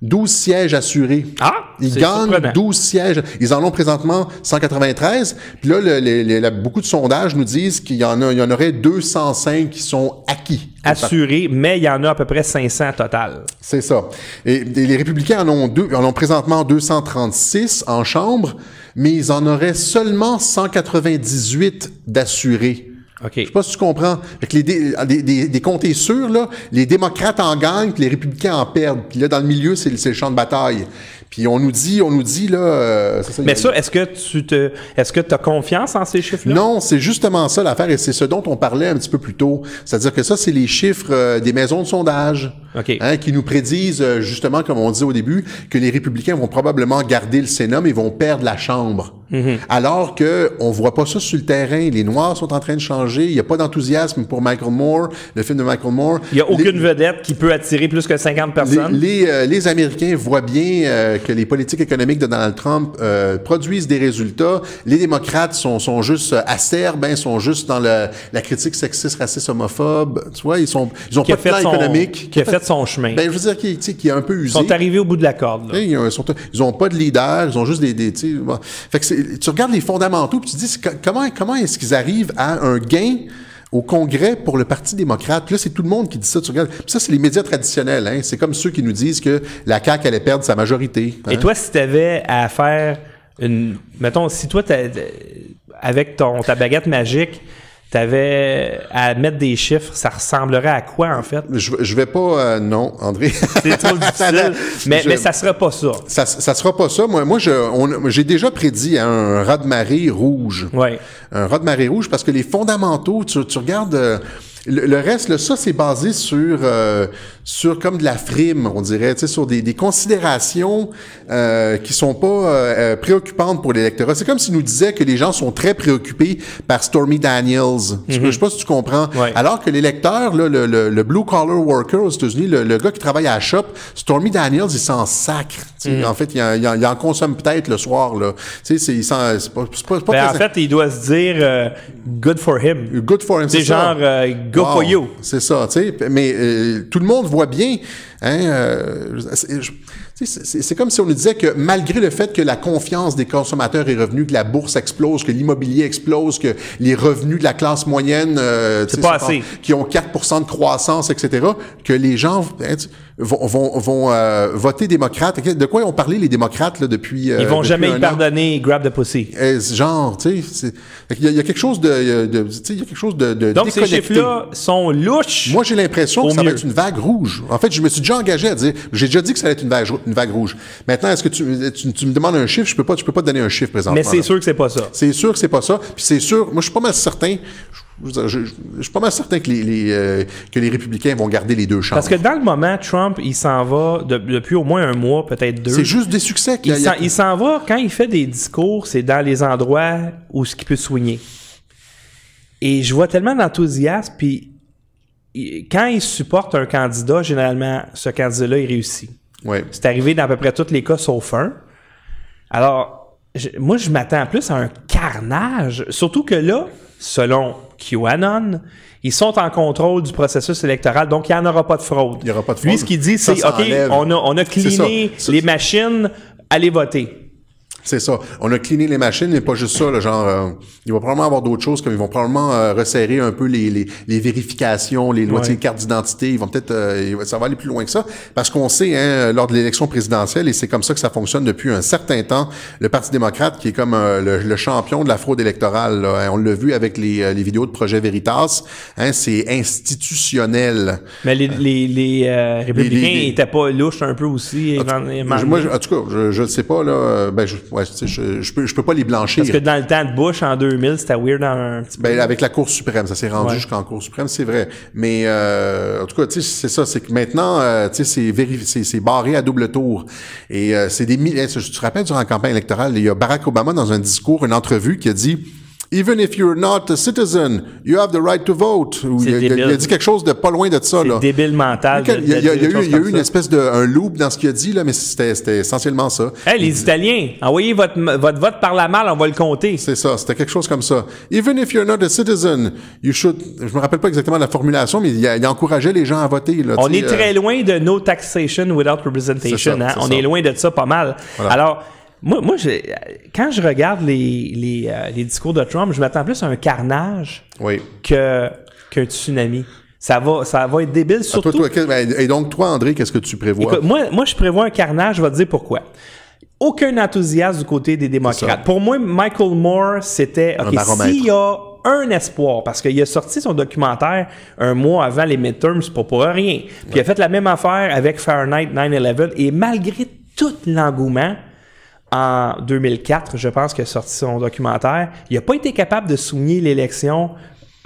12 sièges assurés. Ah, Ils gagnent surprenant. 12 sièges. Ils en ont présentement 193. Puis là, le- le- le- la- beaucoup de sondages nous disent qu'il y en a, il y en aurait 205 qui sont acquis. assuré, mais il y en a à peu près 500 total. C'est ça. Et, et les républicains en ont, deux, en ont présentement 236 en chambre, mais ils en auraient seulement 198 d'assurés. OK. Je sais pas si tu comprends. Que les dé- des, des, comtés sûrs, les démocrates en gagnent, puis les républicains en perdent. Puis là, dans le milieu, c'est le champ de bataille. Puis on nous dit, on nous dit là. euh, ça, Mais ça, est-ce que tu te, est-ce que tu as confiance en ces chiffres-là? non, c'est justement ça l'affaire, et c'est ce dont on parlait un petit peu plus tôt. C'est-à-dire que ça, c'est les chiffres euh, des maisons de sondage OK. hein, qui nous prédisent, euh, justement, comme on dit au début, que les républicains vont probablement garder le Sénat, mais vont perdre la Chambre. Mm-hmm. Alors que on voit pas ça sur le terrain. Les Noirs sont en train de changer. Il n'y a pas d'enthousiasme pour Michael Moore, le film de Michael Moore. Il n'y a Les- aucune vedette qui peut attirer plus que 50 les, personnes. les, euh, les Américains voient bien euh, que les politiques économiques de Donald Trump euh, produisent des résultats. Les démocrates sont, sont juste euh, acerbes, hein, sont juste dans le- la critique sexiste, raciste, homophobe. Tu vois, ils sont, ils ont qui pas de plan fait son, économique. qui a fait son chemin. Ben, je veux dire, qui, tu sais, qui est un peu Ils usé. sont arrivés au bout de la corde. là. Ils ont, sont- ils ont pas de leader, ils ont juste des, des bon. fait que c'est- tu regardes les fondamentaux puis tu te dis comment comment est-ce qu'ils arrivent à un gain au Congrès pour le Parti démocrate. Là, c'est tout le monde qui dit ça. Ça, c'est les médias traditionnels. Hein. C'est comme ceux qui nous disent que la CAQ allait perdre sa majorité. hein. Et toi, si tu avais à faire une. Mettons, si toi, avec ton, ta baguette magique, tu avais à mettre des chiffres, ça ressemblerait à quoi, en fait? Je, je vais pas... euh, non, André. C'est trop difficile. mais, Je- mais ça sera pas ça. ça, ça sera pas ça. Moi, moi je, on- j'ai déjà prédit un raz de marée rouge. Ouais. un raz de marée rouge parce que les fondamentaux, tu, tu regardes euh, le, le reste, là, ça c'est basé sur euh, sur comme de la frime, on dirait, tu sais, sur des, des considérations euh, qui sont pas euh, euh, préoccupantes pour l'électorat. C'est comme s'ils nous disaient que les gens sont très préoccupés par Stormy Daniels. Tu- Je sais pas si tu comprends. Ouais. Alors que l'électeur, le, le, le blue collar worker aux États-Unis, le, le gars qui travaille à la shop, Stormy Daniels, il s'en sacre. tu sais. En fait, il en, il en- il en consomme peut-être le soir là. Tu sais, c'est il s'en- c'est pas, pas, pas Ben, en fait, il doit se dire euh, good for him. Good for him, C'est genre euh, go Wow, for you. C'est ça, tu sais. Mais euh, tout le monde voit bien. Hein, euh, c'est- comme si on nous disait que malgré le fait que la confiance des consommateurs est revenue, que la bourse explose, que l'immobilier explose, que les revenus de la classe moyenne euh, pas assez. qui ont 4% de croissance, etc., que les gens hein, vont, vont, vont euh, voter démocrate. De quoi ont parlé les démocrates là, depuis euh, Ils vont depuis jamais y pardonner grab the pussy. Euh, ce genre, tu sais, qu'il y, il y a quelque chose de, de il y a quelque chose de, de Donc, ces chiffres-là sont louches. Moi, j'ai l'impression que ça mieux. va être une vague rouge. En fait, je me suis déjà engagé à dire, j'ai déjà dit que ça allait être une vague, une vague rouge. Maintenant, est-ce que tu, tu, tu me demandes un chiffre? Je peux pas, je peux pas te donner un chiffre présentement. mais c'est sûr que c'est pas ça. C'est sûr que c'est pas ça. Puis c'est sûr, moi, je suis pas mal certain, je, je- je- je suis pas mal certain que les, les, euh, que les républicains vont garder les deux chambres. Parce que dans le moment, Trump, il s'en va de- depuis au moins un mois, peut-être deux. c'est juste des succès qu'il Il a- il s'en- va, quand il fait des discours, c'est dans les endroits où ce qu'il peut soigner. Et je vois tellement d'enthousiasme, puis quand il supporte un candidat, généralement, ce candidat-là, il réussit. Ouais. C'est arrivé dans à peu près tous les cas, sauf un. Alors, je- moi, je m'attends plus à un carnage. Surtout que là, selon QAnon, ils sont en contrôle du processus électoral, donc il n'y en aura pas de fraude. Il y aura pas de Lui, fraude. ce qu'il dit, c'est OK, on a, on a cleané les machines, allez voter. C'est ça. On a cleané les machines, mais pas juste ça. Là, genre, euh, il va probablement avoir d'autres choses, comme ils vont probablement euh, resserrer un peu les, les, les vérifications, les lois Ouais. de cartes d'identité. Ils vont peut-être, euh, ça va aller plus loin que ça, parce qu'on sait, hein, lors de l'élection présidentielle, et c'est comme ça que ça fonctionne depuis un certain temps, le Parti démocrate, qui est comme euh, le, le champion de la fraude électorale, là, hein, on l'a vu avec les, euh, les vidéos de Projet Veritas, hein, c'est institutionnel. Mais les, les, les, euh, républicains n'étaient pas louches un peu aussi. Je- Moi, en tout cas, je, le sais pas là. Ben, je, ouais, tu sais, je, je peux, je peux pas les blanchir. Parce que dans le temps de Bush, en 2000, c'était weird un petit peu. Ben, avec la Cour suprême, ça s'est rendu Ouais. jusqu'en Cour suprême, c'est vrai. Mais euh, en tout cas, tu sais, c'est ça, c'est que maintenant, euh, tu sais, c'est c'est c'est barré à double tour. Et euh, c'est des milliers. Tu te rappelles durant la campagne électorale, il y a Barack Obama dans un discours, une entrevue, qui a dit. Even if you're not a citizen, you have the right to vote. Il, a- il dit quelque chose de pas loin de ça. C'est débile mental. Il y a, il il y eu, des il y a choses eu une espèce de un loop dans ce qu'il a dit là, mais c'était c'était essentiellement ça. Hey, les Italiens, envoyez votre, votre vote par la malle, on va le compter. C'est ça, c'était quelque chose comme ça. Even if you're not a citizen, you should. Je me rappelle pas exactement la formulation, mais il, encourageait les gens à voter. Là, On est euh, très loin de no taxation without representation. Ça, hein. On ça. est loin de ça pas mal. Voilà. Alors, moi, moi je- quand je regarde les, les, euh, les discours de Trump, je m'attends plus à un carnage Oui. que, qu'un tsunami. Ça va, ça va être débile, À surtout. toi, toi, ben, et donc, toi, André, qu'est-ce que tu prévois? Écoute, moi, moi, je prévois un carnage, je vais te dire pourquoi. Aucun enthousiasme du côté des démocrates. Pour moi, Michael Moore, c'était, OK, s'il y a un espoir, parce qu'il a sorti son documentaire un mois avant les midterms, pas pour rien. Puis il a fait la même affaire avec Fahrenheit 9-11, et malgré tout l'engouement, en 2004, je pense qu'il a sorti son documentaire, il n'a pas été capable de souligner l'élection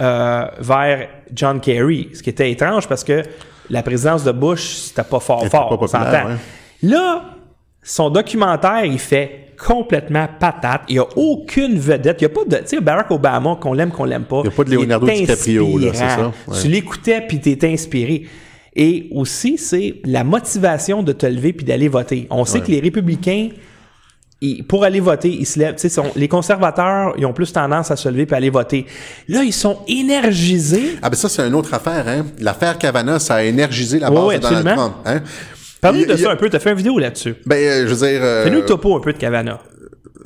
euh, vers John Kerry, ce qui était étrange parce que la présidence de Bush, c'était pas fort fort, pas populaire, ouais. Là, son documentaire, il fait complètement patate. Il n'y a aucune vedette. Il n'y a pas de. Tu sais, Barack Obama, qu'on l'aime, qu'on l'aime pas. Il y a pas de Leonardo DiCaprio, là, c'est ça? Ouais. Tu l'écoutais puis t'es inspiré. Et aussi, c'est la motivation de te lever puis d'aller voter. On sait Ouais. que les républicains, ils- pour aller voter, ils se lèvent. Sont- les conservateurs, ils ont plus tendance à se lever puis aller voter. Là, ils sont énergisés. Ah ben ça, c'est une autre affaire. Hein? L'affaire Cavana, ça a énergisé la base ouais, de Donald. Trump. Hein? Parle-nous de a- ça un peu. Tu as fait une vidéo là-dessus. Ben, euh, je veux dire... euh, Fais-nous le topo un peu de Cavana.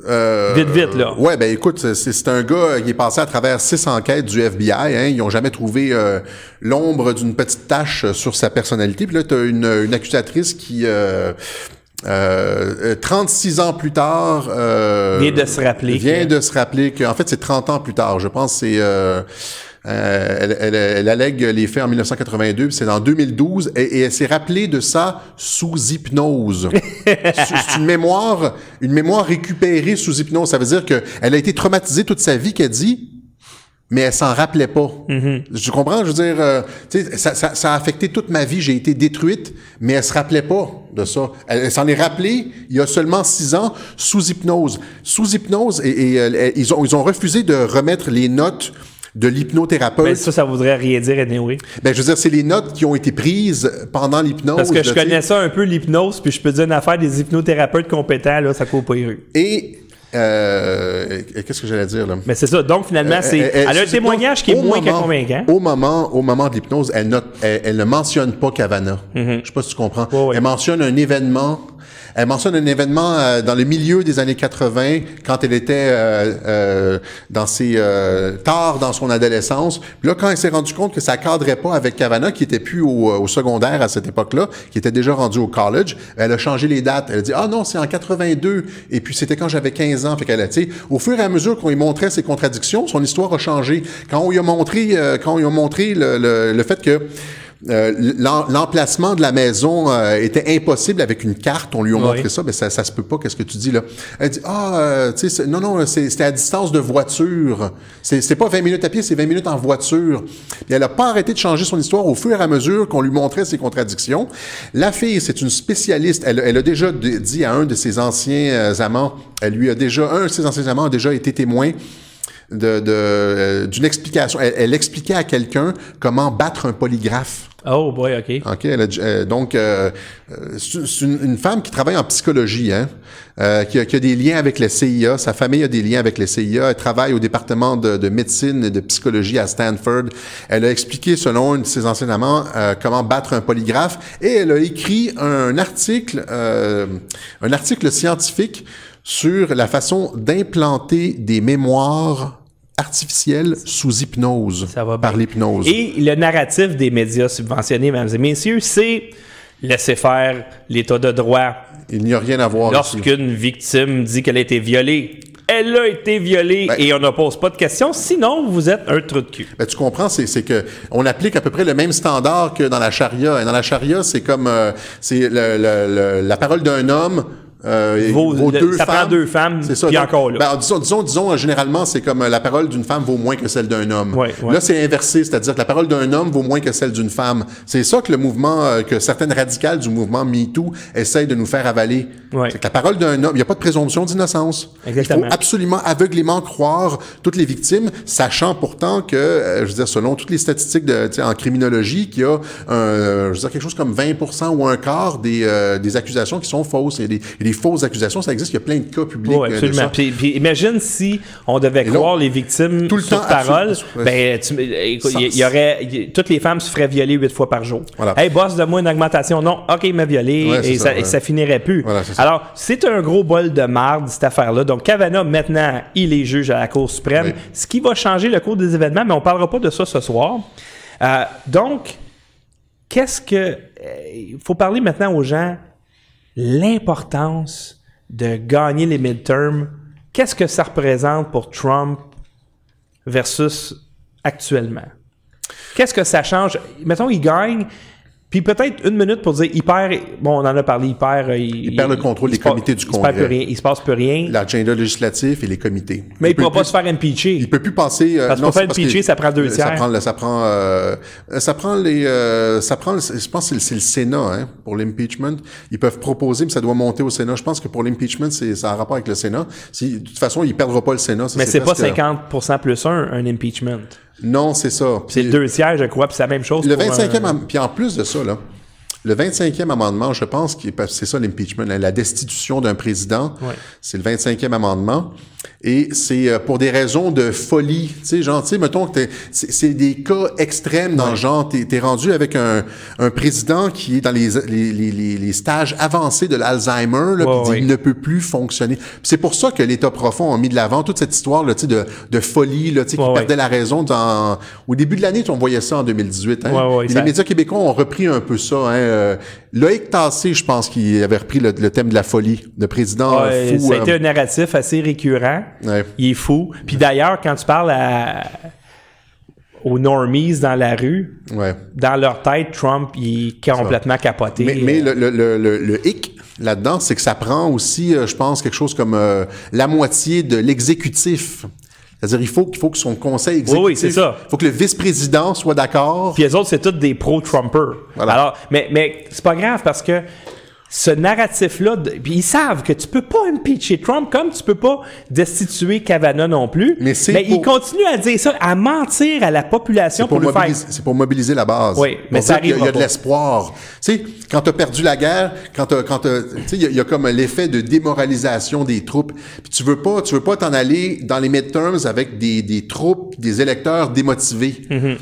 Euh, Vite, vite, là. Ouais, ben écoute, c'est, un gars qui est passé à travers six enquêtes du FBI. Hein, ils ont jamais trouvé euh, l'ombre d'une petite tache euh, sur sa personnalité. Puis là, t'as une, une accusatrice qui, euh, euh, 36 ans plus tard... Euh, Vient de se rappeler Vient que- de se rappeler qu'en fait, c'est 30 ans plus tard. Je pense que c'est... Euh, euh, elle, elle, elle allègue les faits en 1982, puis c'est en 2012, et, et elle s'est rappelée de ça sous hypnose. c'est une mémoire, une mémoire récupérée sous hypnose. Ça veut dire que elle a été traumatisée toute sa vie, qu'elle dit, mais elle s'en rappelait pas. Je comprends, je veux dire, euh, ça, ça, ça a affecté toute ma vie. J'ai été détruite, mais elle se rappelait pas de ça. Elle, elle s'en est rappelée il y a seulement six ans sous hypnose. Sous hypnose, et, et, euh, ils ont ils ont refusé de remettre les notes de l'hypnothérapeute. Ben, ça, ça voudrait rien dire, anyway. Ben, je veux dire, c'est les notes qui ont été prises pendant l'hypnose. Parce que je connais ça un peu, l'hypnose, puis je peux dire une affaire des hypnothérapeutes compétents, là, ça court pas les rues. Et euh, qu'est-ce que j'allais dire là? Mais c'est ça. Donc, finalement, c'est, Euh, elle a un témoignage qui est moins que convaincant. Au moment, au moment de l'hypnose, elle, note, elle, ne mentionne pas Cavana. Je sais pas si tu comprends. Elle mentionne un événement. Elle mentionne un événement euh, dans le milieu des années 80, quand elle était euh, euh, dans ses euh, tard dans son adolescence. Là, quand elle s'est rendue compte que ça cadrait pas avec Cavana, qui était plus au, au secondaire à cette époque-là, qui était déjà rendu au college, elle a changé les dates. Elle a dit ah non, c'est en 82. Et puis c'était quand j'avais 15 ans. Fait qu'elle a, au fur et à mesure qu'on lui montrait ses contradictions, son histoire a changé. Quand on lui a montré, euh, quand on lui a montré le, le, le fait que euh, l'em- l'emplacement de la maison euh, était impossible avec une carte. On lui a montré ça, mais ça, ça se peut pas. Qu'est-ce que tu dis là? Elle dit ah, euh, tu sais, non non, c'est- c'était à distance de voiture. C'est pas 20 minutes à pied, c'est 20 minutes en voiture. Puis elle a pas arrêté de changer son histoire au fur et à mesure qu'on lui montrait ses contradictions. La fille, c'est une spécialiste. Elle, elle a déjà dit à un de ses anciens euh, amants, elle lui a déjà un de ses anciens amants a déjà été témoin de, de, euh, d'une explication. Elle, elle expliquait à quelqu'un comment battre un polygraphe. Oh boy, OK. OK, elle a- euh, donc euh, euh, c'est une, une femme qui travaille en psychologie, hein, euh, qui, a, qui a des liens avec le CIA. Sa famille a des liens avec le CIA. Elle travaille au département de, de médecine et de psychologie à Stanford. Elle a expliqué, selon un de ses enseignements, euh, comment battre un polygraphe et elle a écrit un article, euh, un article scientifique sur la façon d'implanter des mémoires artificielles sous hypnose, Ça va par l'hypnose. Et le narratif des médias subventionnés, mesdames et messieurs, c'est laisser faire l'état de droit. Il n'y a rien à voir. Lorsqu'une victime dit qu'elle a été violée, elle a été violée Ben- et on ne pose pas de questions, sinon vous êtes un trou de cul. Ben, tu comprends, c'est, c'est que on applique à peu près le même standard que dans la charia. Et dans la charia, c'est comme euh, c'est le, le- le- la parole d'un homme. Euh, Vaut- vaut deux ça prend femmes. deux femmes, C'est ça. puis encore là. ben, disons, disons, disons, généralement, c'est comme euh, la parole d'une femme vaut moins que celle d'un homme. Ouais, ouais. Là, c'est inversé, c'est-à-dire que la parole d'un homme vaut moins que celle d'une femme. C'est ça que le mouvement, euh, que certaines radicales du mouvement MeToo essayent de nous faire avaler. Ouais. C'est que la parole d'un homme, il n'y a pas de présomption d'innocence. Exactement. Il faut absolument aveuglément croire toutes les victimes, sachant pourtant que, euh, je veux dire, selon toutes les statistiques de, en criminologie, qu'il y a, un, je veux dire, quelque chose comme 20 ou un quart des, euh, des accusations qui sont fausses. Et des, et des fausses accusations, ça existe. Il y a plein de cas publics Oui, euh, de absolument. ça. Puis, puis imagine si on devait là, croire les victimes tout le sur temps, parole, absolument. ben, tu- écoute, Ça- il y, y aurait, y- toutes les femmes se feraient violer huit fois par jour. Voilà. Hey, boss, donne-moi une augmentation. Non, OK, il m'a violé Ouais, et, ça, ça, ouais. et ça finirait plus. Voilà. Alors, c'est un gros bol de marde, cette affaire-là. Donc, Kavanaugh, maintenant, il est juge à la Cour suprême, Oui. ce qui va changer le cours des événements, mais on parlera pas de ça ce soir. Euh, donc, qu'est-ce que... euh, Il faut parler maintenant aux gens l'importance de gagner les midterms. Qu'est-ce que ça représente pour Trump versus actuellement? Qu'est-ce que ça change? Mettons, il gagne, puis peut-être une minute pour dire, il perd, bon, on en a parlé, il perd... euh, Il, perd le contrôle il des comités du il se plus Congrès. rien, il se passe plus rien, L'agenda législatif et les comités. mais il ne peut pourra pas plus- se faire impeacher. Il peut plus passer. euh, Parce non, pour faire que- ça prend deux euh, Ça tiers. prend, ça prend, euh, ça prend les, euh, ça prend. Je pense que c'est le- Sénat hein, pour l'impeachment. Ils peuvent proposer, mais ça doit monter au Sénat. Je pense que pour l'impeachment, c'est ça a un rapport avec le Sénat. Si, de toute façon, il perdra pas le Sénat. ça, mais c'est pas presque- 50% plus un, un impeachment. Non, c'est ça. C'est deux tiers, je crois, puis c'est la même chose Le pour un- 25e, am- puis en plus de ça, là, le 25e amendement, je pense que c'est ça l'impeachment, la, la destitution d'un président, Ouais. c'est le 25e amendement. Et c'est euh, pour des raisons de folie. Tu sais, genre, tu sais, mettons que t'es- c'est des cas extrêmes dans le genre, t'es es rendu avec un, un président qui est dans les, les, les, les- stages avancés de l'Alzheimer, là, Ouais, ouais. il ne peut plus fonctionner. C'est pour ça que l'État profond a mis de l'avant toute cette histoire là, tu sais, de, de folie, là, tu sais, qui Ouais, ouais. perdait la raison dans... Au début de l'année, on voyait ça en 2018. Hein? Ouais, ouais, Et ça- Les médias québécois ont repris un peu ça. Hein? Euh, Loïc Tassé, je pense qu'il avait repris le, le thème de la folie. Le président Ouais, fou. ça a euh, été un narratif assez récurrent. Ouais. Il est fou. Puis d'ailleurs, quand tu parles à, aux normies dans la rue, Ouais. dans leur tête, Trump, il est complètement capoté. Mais, mais le, le, le, le, le hic là-dedans, c'est que ça prend aussi, euh, je pense, quelque chose comme euh, la moitié de l'exécutif. C'est-à-dire, il faut qu'il faut que son conseil exécutif, Oui, oui, c'est ça. il faut que le vice-président soit d'accord. Puis les autres, c'est tous des pro-Trumpers. Voilà. Alors, mais, mais c'est pas grave parce que ce narratif-là, puis ils savent que tu peux pas impeacher Trump comme tu peux pas destituer Kavanaugh non plus. Mais ils pour- continuent à dire ça, à mentir à la population pour, pour, lui faire. mobiliser, c'est pour mobiliser la base. Oui, Pour mais ça dire qu'il y a- Il y a de l'espoir. Tu sais, quand tu as perdu la guerre, quand t'as- quand t'as- tu sais, il y, a- il y a comme l'effet de démoralisation des troupes. Puis tu veux pas, tu veux pas t'en aller dans les midterms avec des, des troupes, des électeurs démotivés. Mm-hmm.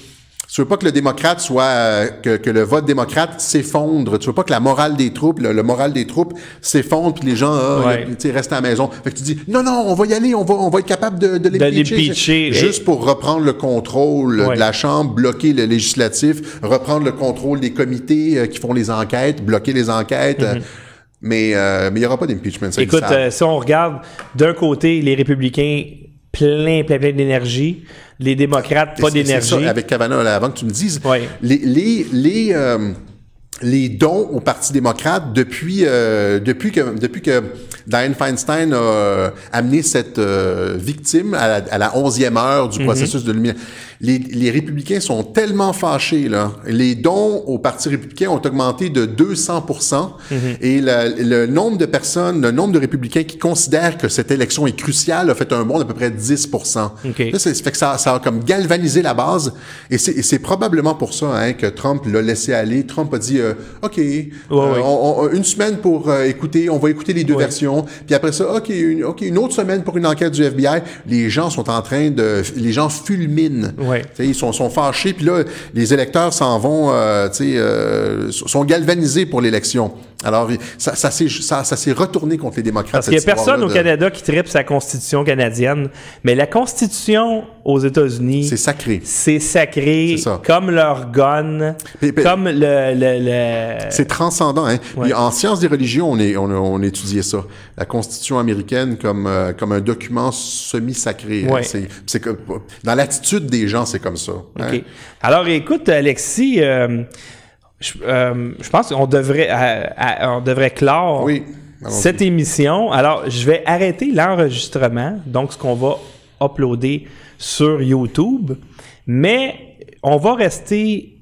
Tu veux pas que le démocrate soit, euh, que, que le vote démocrate s'effondre? Tu veux pas que la morale des troupes, le, le moral des troupes s'effondre puis les gens, ah, Ouais. y restent à la maison? Fait que tu dis, non, non, on va y aller, on va, on va être capable de, de l'impeacher. l'impeacher. Juste pour reprendre le contrôle Ouais. de la Chambre, bloquer le législatif, reprendre le contrôle des comités euh, qui font les enquêtes, bloquer les enquêtes. euh, mais euh, mais il n'y aura pas d'impeachment. Écoute, si on regarde d'un côté les républicains plein, plein, plein d'énergie, les démocrates pas d'énergie. avec Kavanaugh, là, avant que tu me dises, Ouais. les, les, les, euh, les dons au Parti démocrate depuis euh, depuis que depuis que Dianne Feinstein a euh, amené cette euh, victime à la, à la onzième heure du processus de lumière. Les, les républicains sont tellement fâchés là. Les dons au Parti républicain ont augmenté de 200% et le, le nombre de personnes, le nombre de républicains qui considèrent que cette élection est cruciale a fait un bond d'à peu près 10 OK. Là, ça fait que ça, ça a comme galvanisé la base. Et c'est et c'est probablement pour ça hein, que Trump l'a laissé aller. Trump a dit, euh, OK, euh, ouais. on- on- une semaine pour euh, écouter, on va écouter les deux Ouais. versions. Puis après ça, OK une, OK, une autre semaine pour une enquête du FBI. Les gens sont en train de... Les gens fulminent. Ils sont, sont fâchés. Puis là, les électeurs s'en vont, euh, euh, sont galvanisés pour l'élection. Alors, ça, ça s'est ça, ça retourné contre les démocrates. Parce qu'il n'y a personne au de- Canada qui tripe sa constitution canadienne, mais la constitution aux États-Unis, C'est sacré. c'est sacré, C'est ça. comme leur gun, Puis- puis- comme le... le, le- C'est transcendant. Hein? Ouais. Puis en sciences des religions, on, est, on, on a étudié ça. La Constitution américaine comme, euh, comme un document semi-sacré. hein. Ouais. C'est, c'est que, dans l'attitude des gens, c'est comme ça. hein. OK. Alors, écoute, Alexis, euh, je, euh, je pense qu'on devrait, euh, euh, on devrait clore Oui. cette émission. Alors, je vais arrêter l'enregistrement, donc ce qu'on va uploader sur YouTube, mais on va rester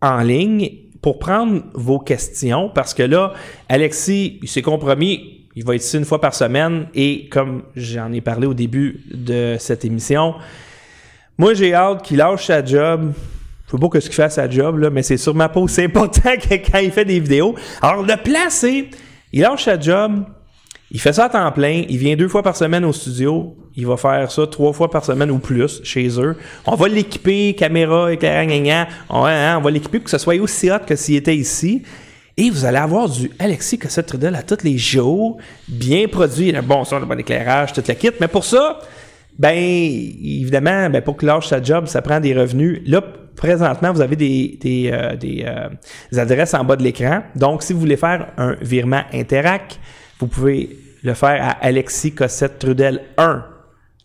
en ligne pour prendre vos questions parce que là, Alexis, il s'est compromis, il va être ici une fois par semaine et comme j'en ai parlé au début de cette émission, moi j'ai hâte qu'il lâche sa job. Je sais pas que ce qu'il à sa job, là, mais c'est sûrement pas aussi important que quand il fait des vidéos. Alors, le plan, c'est, il lâche sa job, il fait ça à temps plein, il vient deux fois par semaine au studio, il va faire ça trois fois par semaine ou plus chez eux. On va l'équiper, caméra, éclairage, gna, gna. on, hein, on va l'équiper pour que ce soit aussi hot que s'il était ici. Et vous allez avoir du Alexis Cossette Trudel à tous les jours, bien produit, le bon son, le bon éclairage, toute la kit. Mais pour ça, ben, évidemment, ben, pour qu'il lâche sa job, ça prend des revenus. Là, présentement, vous avez des, des, euh, des, euh, des adresses en bas de l'écran. Donc, si vous voulez faire un virement Interac, vous pouvez le faire à Alexis Cossette Trudel 1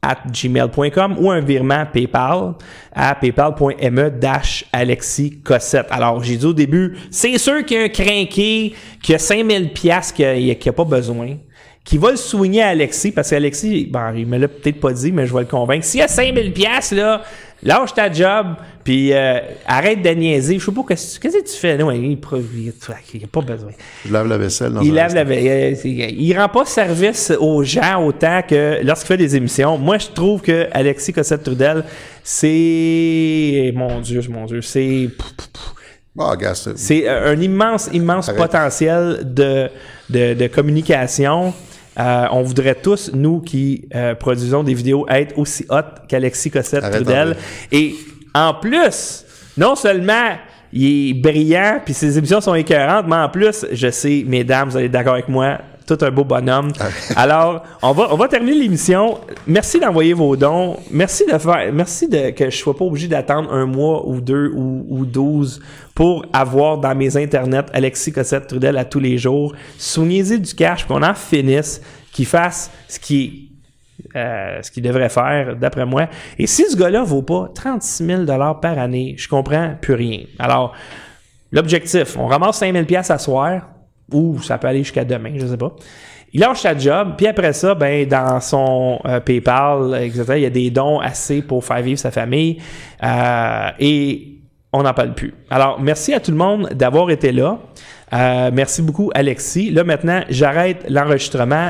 at gmail.com ou un virement PayPal à paypal.me dash. Alors, j'ai dit au début, c'est sûr qu'il y a un crinqué qui a 5000 pièces qui a, qui a pas besoin qui va le souligner à Alexis, parce qu'Alexis, bon, il me l'a peut-être pas dit, mais je vais le convaincre. S'il y a 5000 pièces là, lâche ta job, puis euh, arrête de niaiser. Je sais pas, qu'est-ce que tu fais? Non, il n'y a pas besoin. Je lave la vaisselle dans Il lave la instant. veille. Il rend pas service aux gens autant que lorsqu'il fait des émissions. Moi, je trouve que Alexis Cossette Trudel, c'est. Mon Dieu, mon Dieu, c'est. Gars, c'est- C'est euh, un immense, immense Arrête. potentiel de, de, de communication. Euh, on voudrait tous, nous qui euh, produisons des vidéos, être aussi hot qu'Alexis Cossette Trudel. Et en plus, non seulement il est brillant, puis ses émissions sont écœurantes, mais en plus, je sais, mesdames, vous allez être d'accord avec moi, tout un beau bonhomme. Alors, on va, on va terminer l'émission. Merci d'envoyer vos dons. Merci de faire, merci de que je sois pas obligé d'attendre un mois ou deux ou, ou douze pour avoir dans mes internets Alexis Cossette Trudel à tous les jours. Souvenez-y du cash, qu'on en finisse, qu'il fasse ce qui ce qu'il devrait faire, d'après moi. Et si ce gars-là vaut pas 36 000 par année, je comprends plus rien. Alors, l'objectif, on ramasse 5 000 à soir, ou ça peut aller jusqu'à demain, je sais pas. Il lâche sa job, puis après ça, ben dans son euh, PayPal, etc., il y a des dons assez pour faire vivre sa famille. Euh, et on n'en parle plus. Alors, merci à tout le monde d'avoir été là. Euh, merci beaucoup, Alexis. Là, maintenant, j'arrête l'enregistrement.